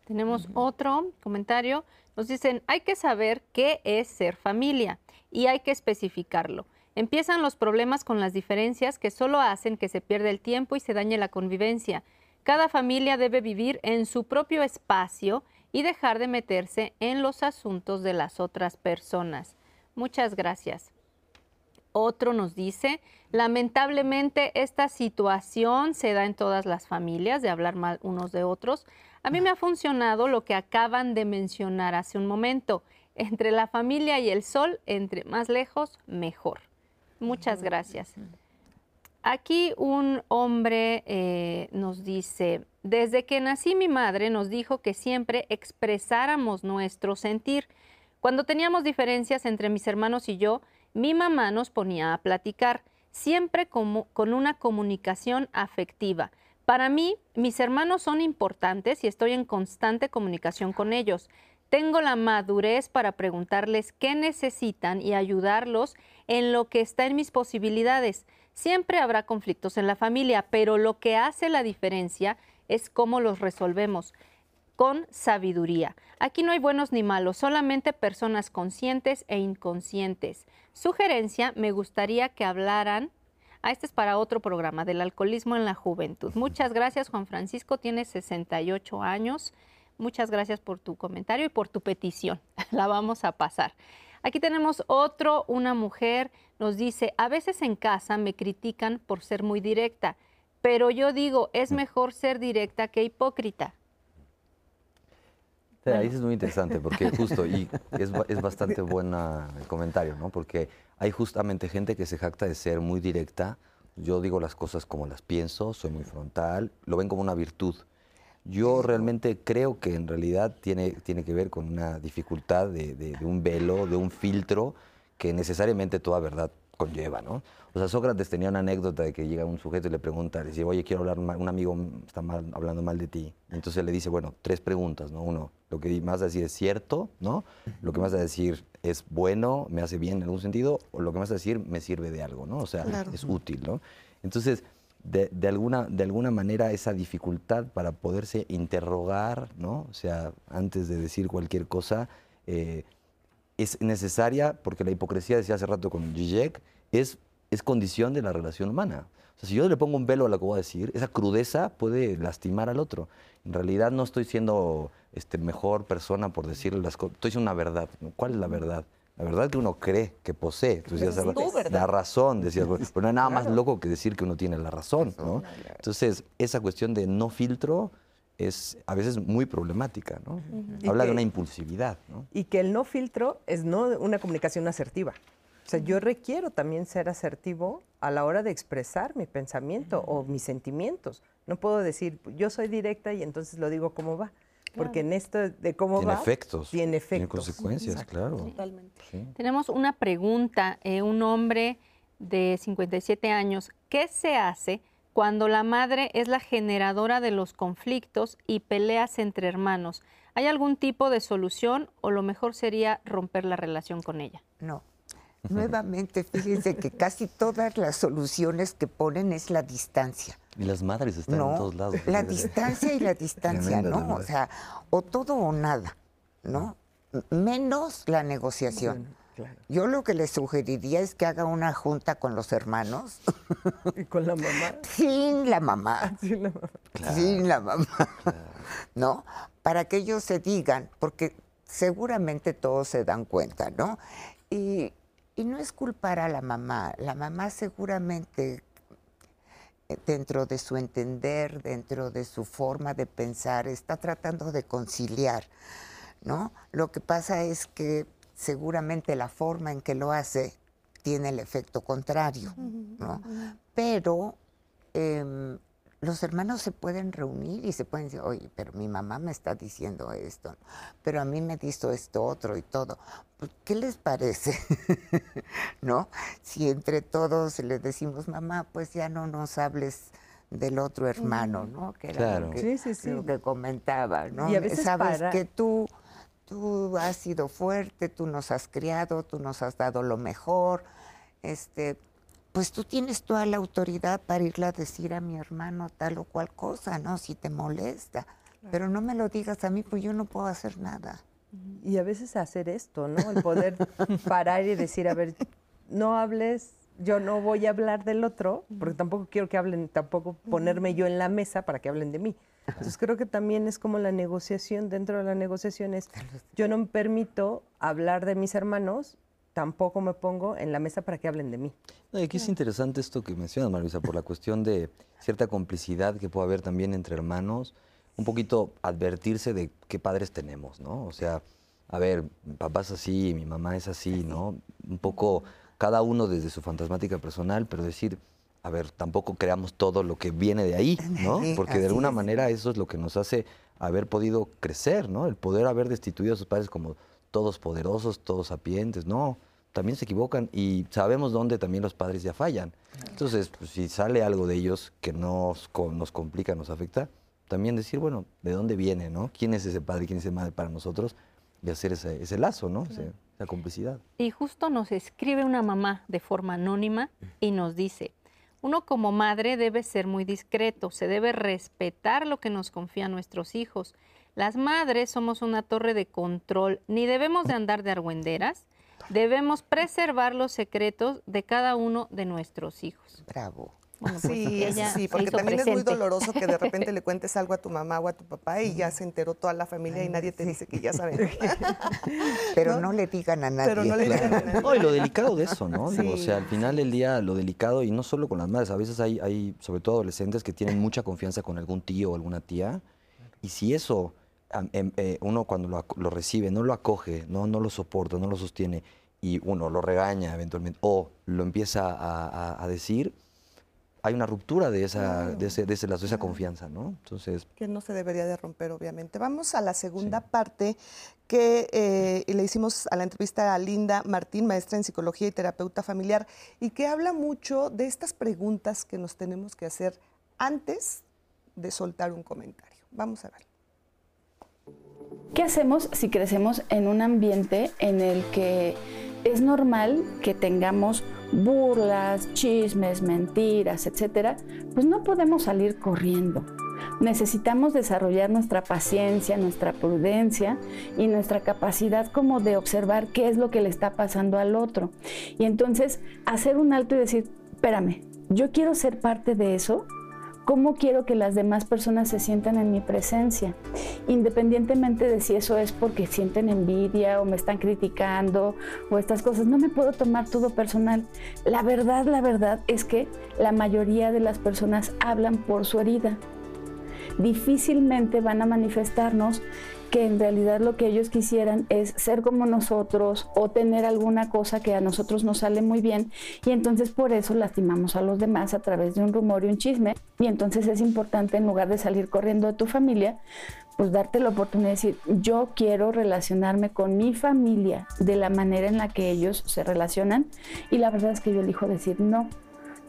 Tenemos otro comentario. Nos dicen, hay que saber qué es ser familia y hay que especificarlo. Empiezan los problemas con las diferencias que solo hacen que se pierda el tiempo y se dañe la convivencia. Cada familia debe vivir en su propio espacio y dejar de meterse en los asuntos de las otras personas. Muchas gracias. Otro nos dice, lamentablemente esta situación se da en todas las familias, de hablar mal unos de otros. A mí me ha funcionado lo que acaban de mencionar hace un momento, entre la familia y el sol, entre más lejos, mejor. Muchas gracias. Aquí un hombre eh, nos dice, desde que nací mi madre nos dijo que siempre expresáramos nuestro sentir. Cuando teníamos diferencias entre mis hermanos y yo, mi mamá nos ponía a platicar, siempre con una comunicación afectiva. Para mí, mis hermanos son importantes y estoy en constante comunicación con ellos. Tengo la madurez para preguntarles qué necesitan y ayudarlos en lo que está en mis posibilidades. Siempre habrá conflictos en la familia, pero lo que hace la diferencia es cómo los resolvemos con sabiduría. Aquí no hay buenos ni malos, solamente personas conscientes e inconscientes. Sugerencia, me gustaría que hablaran, ah, este es para otro programa, del alcoholismo en la juventud. Muchas gracias, Juan Francisco, tiene 68 años. Muchas gracias por tu comentario y por tu petición. [laughs] La vamos a pasar. Aquí tenemos otro, una mujer nos dice, a veces en casa me critican por ser muy directa, pero yo digo, es mejor ser directa que hipócrita. Sí, ahí es muy interesante porque justo, y es, es bastante buena el comentario, ¿no? Porque hay justamente gente que se jacta de ser muy directa. Yo digo las cosas como las pienso, soy muy frontal, lo ven como una virtud. Yo realmente creo que en realidad tiene, tiene que ver con una dificultad de, de- de un velo, de un filtro que necesariamente toda verdad conlleva, ¿no? O sea, Sócrates tenía una anécdota de que llega un sujeto y le pregunta, le dice, oye, quiero hablar mal, un amigo está mal, hablando mal de ti. Entonces le dice, bueno, tres preguntas, ¿no? Uno, lo que vas a decir es cierto, ¿no? Lo que vas a decir es bueno, me hace bien en algún sentido, o lo que vas a decir me sirve de algo, ¿no? O sea, Claro. es útil, ¿no? Entonces, de, de alguna, de alguna manera esa dificultad para poderse interrogar, ¿no? O sea, antes de decir cualquier cosa, eh, es necesaria, porque la hipocresía, decía hace rato con Zizek, es, es condición de la relación humana. O sea, si yo le pongo un velo a lo que voy a decir, esa crudeza puede lastimar al otro. En realidad no estoy siendo este, mejor persona por decirle las cosas, estoy diciendo una verdad. ¿Cuál es la verdad? La verdad que uno cree que posee. Tú decías, la razón, decías, pero no hay nada más loco que decir que uno tiene la razón. ¿no? Entonces, esa cuestión de no filtro es a veces muy problemática. ¿no? Habla de una impulsividad. ¿no? Y que el no filtro es no una comunicación asertiva. O sea, yo requiero también ser asertivo a la hora de expresar mi pensamiento o mis sentimientos. No puedo decir, yo soy directa y entonces lo digo como va. Porque en esto de cómo Tiene va, efectos. tiene Tiene efectos. consecuencias, Exacto. claro. Totalmente. Sí. Tenemos una pregunta, eh, un hombre de 57 años, ¿qué se hace cuando la madre es la generadora de los conflictos y peleas entre hermanos. ¿Hay algún tipo de solución o lo mejor sería romper la relación con ella? No. [laughs] Nuevamente, fíjense que casi todas las soluciones que ponen es la distancia. Y las madres están no, en todos lados. La distancia y la [laughs] distancia, Tremenda, ¿no? O sea, o todo o nada, ¿no? Menos la negociación. Yo lo que le sugeriría es que haga una junta con los hermanos. ¿Y con la mamá? [laughs] Sin la mamá. Sin la mamá. Sin la mamá. ¿No? Para que ellos se digan, porque seguramente todos se dan cuenta, ¿no? Y, y no es culpar a la mamá. La mamá seguramente eh, dentro de su entender, dentro de su forma de pensar, está tratando de conciliar, ¿no? Lo que pasa es que seguramente la forma en que lo hace tiene el efecto contrario, ¿no? Pero em, los hermanos se pueden reunir y se pueden decir, oye, pero mi mamá me está diciendo esto, pero a mí me dijo esto otro y todo. Pues, ¿Qué les parece? [laughs] ¿No? Si entre todos le decimos, mamá, pues ya no nos hables del otro hermano, ¿no? Que era Claro. lo que, Sí, sí, sí. lo que comentaba, ¿no? Y a veces Sabes para- que tú, tú has sido fuerte, tú nos has criado, tú nos has dado lo mejor, este, pues tú tienes toda la autoridad para irle a decir a mi hermano tal o cual cosa, ¿no? Si te molesta. Pero no me lo digas a mí, pues yo no puedo hacer nada. Y a veces hacer esto, ¿no? El poder [laughs] parar y decir, a ver, no hables, yo no voy a hablar del otro, porque tampoco quiero que hablen, tampoco ponerme yo en la mesa para que hablen de mí. Entonces creo que también es como la negociación, dentro de la negociación es, yo no me permito hablar de mis hermanos, tampoco me pongo en la mesa para que hablen de mí. No, y aquí es interesante esto que mencionas, Marisa, por la cuestión de cierta complicidad que puede haber también entre hermanos, un poquito advertirse de qué padres tenemos, ¿no? O sea, a ver, mi papá es así, mi mamá es así, ¿no? Un poco cada uno desde su fantasmática personal, pero decir, a ver, tampoco creamos todo lo que viene de ahí, ¿no? Porque de alguna manera eso es lo que nos hace haber podido crecer, ¿no? El poder haber destituido a sus padres como todos poderosos, todos sapientes, no, también se equivocan y sabemos dónde también los padres ya fallan. Entonces, pues, si sale algo de ellos que nos, nos complica, nos afecta, también decir, bueno, ¿de dónde viene, no? ¿Quién es ese padre, quién es ese madre para nosotros? Y hacer ese, ese lazo, ¿no? Ese- esa complicidad. Y justo nos escribe una mamá de forma anónima y nos dice, uno como madre debe ser muy discreto, se debe respetar lo que nos confían nuestros hijos. Las madres somos una torre de control, ni debemos de andar de argüenderas, debemos preservar los secretos de cada uno de nuestros hijos. Bravo. Bueno, pues Sí, ella sí, porque también es muy doloroso que de [laughs] repente le cuentes algo a tu mamá o a tu papá y ya se enteró toda la familia y nadie te dice que ya saben. [laughs] Pero ¿No? no, le digan a nadie. Pero no le digan a nadie. No, y lo delicado de eso, ¿no? Digo, O sea, al final del día, lo delicado, y no solo con las madres, a veces hay, hay, sobre todo adolescentes, que tienen mucha confianza con algún tío o alguna tía, y si eso, em, eh, uno cuando lo, recibe, no lo acoge, no, no lo soporta, no lo sostiene, y uno lo regaña eventualmente, o lo empieza a, a- a decir, hay una ruptura de, esa, de, ese, de, ese lazo, de esa confianza, ¿no? Entonces, que no se debería de romper, obviamente. Vamos a la segunda parte que eh, le hicimos a la entrevista a Linda Martín, maestra en psicología y terapeuta familiar, y que habla mucho de estas preguntas que nos tenemos que hacer antes de soltar un comentario. Vamos a ver. ¿Qué hacemos si crecemos en un ambiente en el que es normal que tengamos burlas, chismes, mentiras, etcétera? Pues no podemos salir corriendo. Necesitamos desarrollar nuestra paciencia, nuestra prudencia y nuestra capacidad como de observar qué es lo que le está pasando al otro. Y entonces hacer un alto y decir, espérame, yo quiero ser parte de eso, ¿Cómo quiero que las demás personas se sientan en mi presencia? Independientemente de si eso es porque sienten envidia o me están criticando o estas cosas, no me puedo tomar todo personal. La verdad, la verdad es que la mayoría de las personas hablan por su herida. Difícilmente van a manifestarnos que en realidad lo que ellos quisieran es ser como nosotros o tener alguna cosa que a nosotros nos sale muy bien y entonces por eso lastimamos a los demás a través de un rumor y un chisme y entonces es importante en lugar de salir corriendo de tu familia pues darte la oportunidad de decir yo quiero relacionarme con mi familia de la manera en la que ellos se relacionan y la verdad es que yo elijo decir no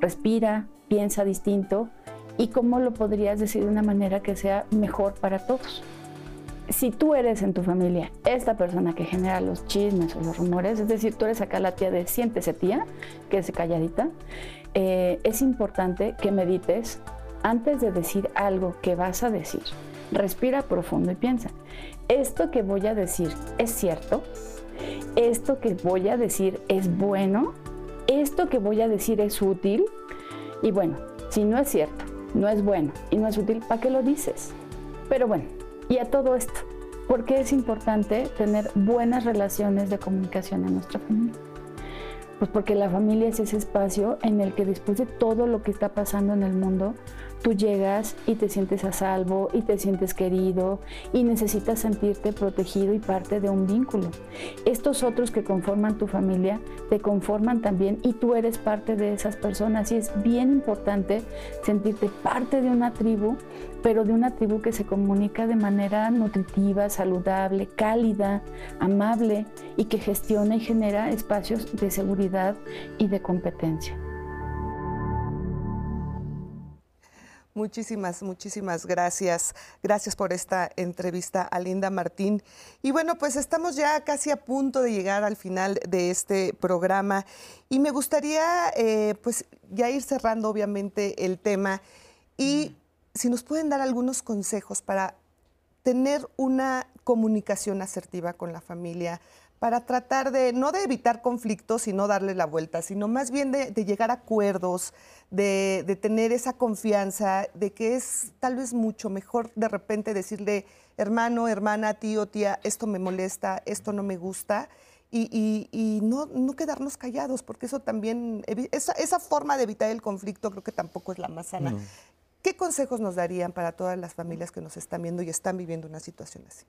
respira piensa distinto y cómo lo podrías decir de una manera que sea mejor para todos. Si tú eres en tu familia esta persona que genera los chismes o los rumores, es decir, tú eres acá la tía de siéntese tía, que es calladita, eh, es importante que medites antes de decir algo que vas a decir. Respira profundo y piensa, ¿esto que voy a decir es cierto? ¿Esto que voy a decir es bueno? ¿Esto que voy a decir es útil? Y bueno, si no es cierto, no es bueno y no es útil, ¿para qué lo dices? Pero bueno, y a todo esto, ¿por qué es importante tener buenas relaciones de comunicación en nuestra familia? Pues porque la familia es ese espacio en el que después de todo lo que está pasando en el mundo, tú llegas y te sientes a salvo y te sientes querido y necesitas sentirte protegido y parte de un vínculo. Estos otros que conforman tu familia te conforman también y tú eres parte de esas personas y es bien importante sentirte parte de una tribu, pero de una tribu que se comunica de manera nutritiva, saludable, cálida, amable y que gestiona y genera espacios de seguridad y de competencia. Muchísimas, muchísimas gracias. Gracias por esta entrevista a Linda Martín. Y bueno, pues estamos ya casi a punto de llegar al final de este programa y me gustaría eh, pues ya ir cerrando obviamente el tema y si nos pueden dar algunos consejos para tener una comunicación asertiva con la familia, para tratar de, no de evitar conflictos y no darle la vuelta, sino más bien de, llegar a acuerdos, de, tener esa confianza, de que es tal vez mucho mejor de repente decirle, hermano, hermana, tío, tía, esto me molesta, esto no me gusta, y, no, no, quedarnos callados, porque eso también, esa, esa, forma de evitar el conflicto creo que tampoco es la más sana. ¿Qué consejos nos darían para todas las familias que nos están viendo y están viviendo una situación así?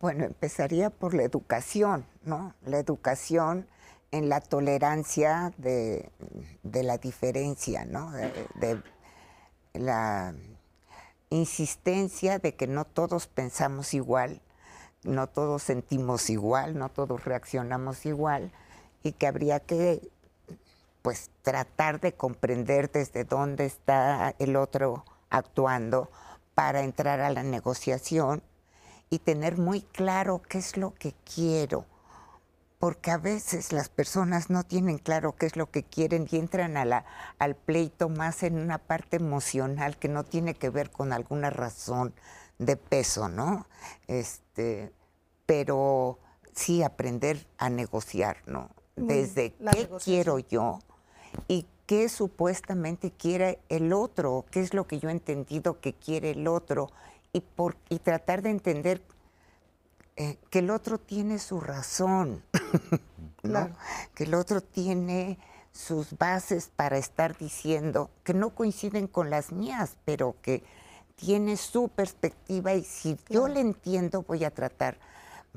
Bueno, empezaría por la educación, ¿no? La educación en la tolerancia de, la diferencia, ¿no? De, la insistencia de que no todos pensamos igual, no todos sentimos igual, no todos reaccionamos igual y que habría que pues tratar de comprender desde dónde está el otro actuando para entrar a la negociación y tener muy claro qué es lo que quiero, porque a veces las personas no tienen claro qué es lo que quieren y entran a la, al pleito más en una parte emocional que no tiene que ver con alguna razón de peso, ¿no? Este, pero sí aprender a negociar, ¿no? Desde qué quiero yo y qué supuestamente quiere el otro, qué es lo que yo he entendido que quiere el otro y, por, y tratar de entender eh, que el otro tiene su razón, [laughs] que el otro tiene sus bases para estar diciendo que no coinciden con las mías, pero que tiene su perspectiva y si yo le entiendo voy a tratar,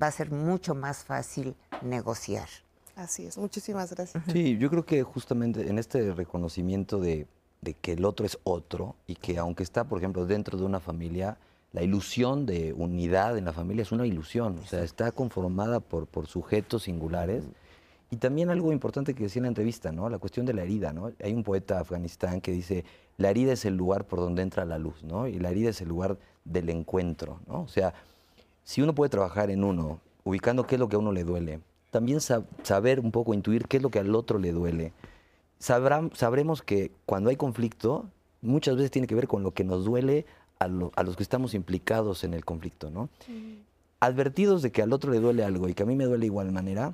va a ser mucho más fácil negociar. Así es, muchísimas gracias. Sí, yo creo que justamente en este reconocimiento de, de que el otro es otro y que aunque está, por ejemplo, dentro de una familia, la ilusión de unidad en la familia es una ilusión, o sea, está conformada por, por sujetos singulares. Y también algo importante que decía en la entrevista, ¿no? La cuestión de la herida, ¿no? Hay un poeta afganistán que dice, la herida es el lugar por donde entra la luz, ¿no? Y la herida es el lugar del encuentro, ¿no? O sea, si uno puede trabajar en uno, ubicando qué es lo que a uno le duele, también saber un poco, intuir qué es lo que al otro le duele, sabremos que cuando hay conflicto, muchas veces tiene que ver con lo que nos duele a, los que estamos implicados en el conflicto, ¿no? Advertidos de que al otro le duele algo y que a mí me duele de igual manera,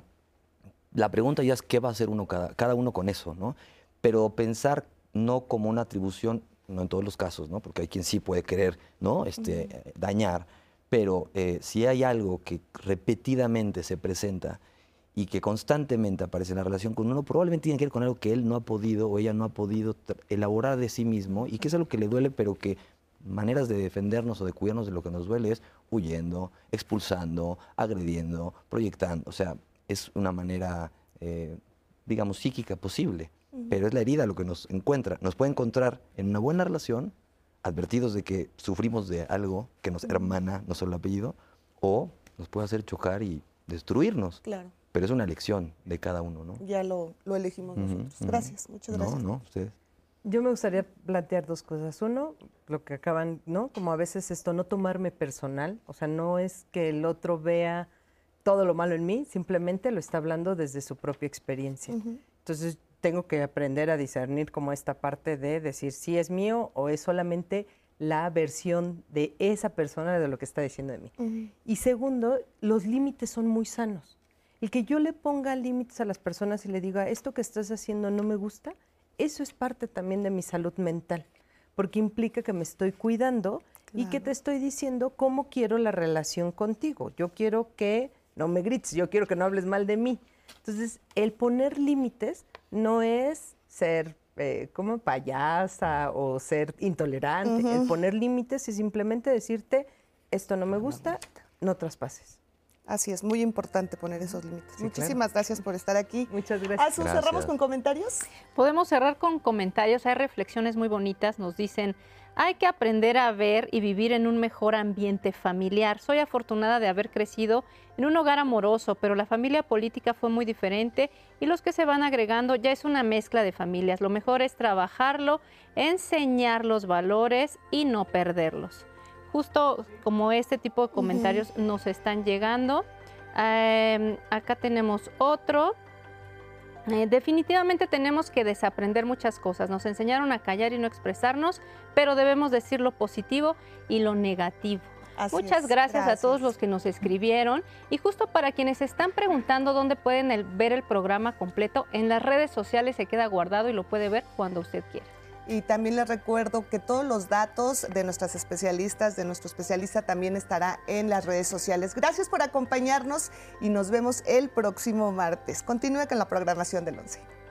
la pregunta ya es qué va a hacer uno cada, cada uno con eso, ¿no? Pero pensar no como una atribución, no en todos los casos, ¿no? Porque hay quien sí puede querer, ¿no? Este, dañar, pero eh, si hay algo que repetidamente se presenta y que constantemente aparece en la relación con uno, probablemente tiene que ver con algo que él no ha podido o ella no ha podido elaborar de sí mismo y que es algo que le duele, pero que maneras de defendernos o de cuidarnos de lo que nos duele es huyendo, expulsando, agrediendo, proyectando. O sea, es una manera, eh, digamos, psíquica posible. Pero es la herida lo que nos encuentra. Nos puede encontrar en una buena relación, advertidos de que sufrimos de algo que nos hermana, no solo el apellido, o nos puede hacer chocar y destruirnos. Claro. Pero es una elección de cada uno, ¿no? Ya lo, elegimos nosotros. Gracias, muchas gracias. No, no, ustedes. Yo me gustaría plantear dos cosas. Uno, lo que acaban, ¿no? Como a veces esto, no tomarme personal, o sea, no es que el otro vea todo lo malo en mí, simplemente lo está hablando desde su propia experiencia. Entonces, tengo que aprender a discernir como esta parte de decir si es mío o es solamente la versión de esa persona de lo que está diciendo de mí. Y segundo, los límites son muy sanos. El que yo le ponga límites a las personas y le diga, esto que estás haciendo no me gusta, eso es parte también de mi salud mental, porque implica que me estoy cuidando y que te estoy diciendo cómo quiero la relación contigo. Yo quiero que no me grites, yo quiero que no hables mal de mí. Entonces, el poner límites no es ser eh, como payasa o ser intolerante. El poner límites es simplemente decirte, esto no me gusta, no traspases. Así es, muy importante poner esos límites. Muchísimas gracias por estar aquí. Muchas gracias. Azu, ¿cerramos con comentarios? Podemos cerrar con comentarios. Hay reflexiones muy bonitas. Nos dicen, hay que aprender a ver y vivir en un mejor ambiente familiar. Soy afortunada de haber crecido en un hogar amoroso, pero la familia política fue muy diferente y los que se van agregando ya es una mezcla de familias. Lo mejor es trabajarlo, enseñar los valores y no perderlos justo como este tipo de comentarios nos están llegando. Em, acá tenemos otro. Eh, definitivamente tenemos que desaprender muchas cosas. Nos enseñaron a callar y no expresarnos, pero debemos decir lo positivo y lo negativo. Muchas gracias, a todos los que nos escribieron y justo para quienes están preguntando dónde pueden ver el programa completo, en las redes sociales se queda guardado y lo puede ver cuando usted quiera. Y también les recuerdo que todos los datos de nuestras especialistas, de nuestro especialista, también estará en las redes sociales. Gracias por acompañarnos y nos vemos el próximo martes. Continúe con la programación del 11.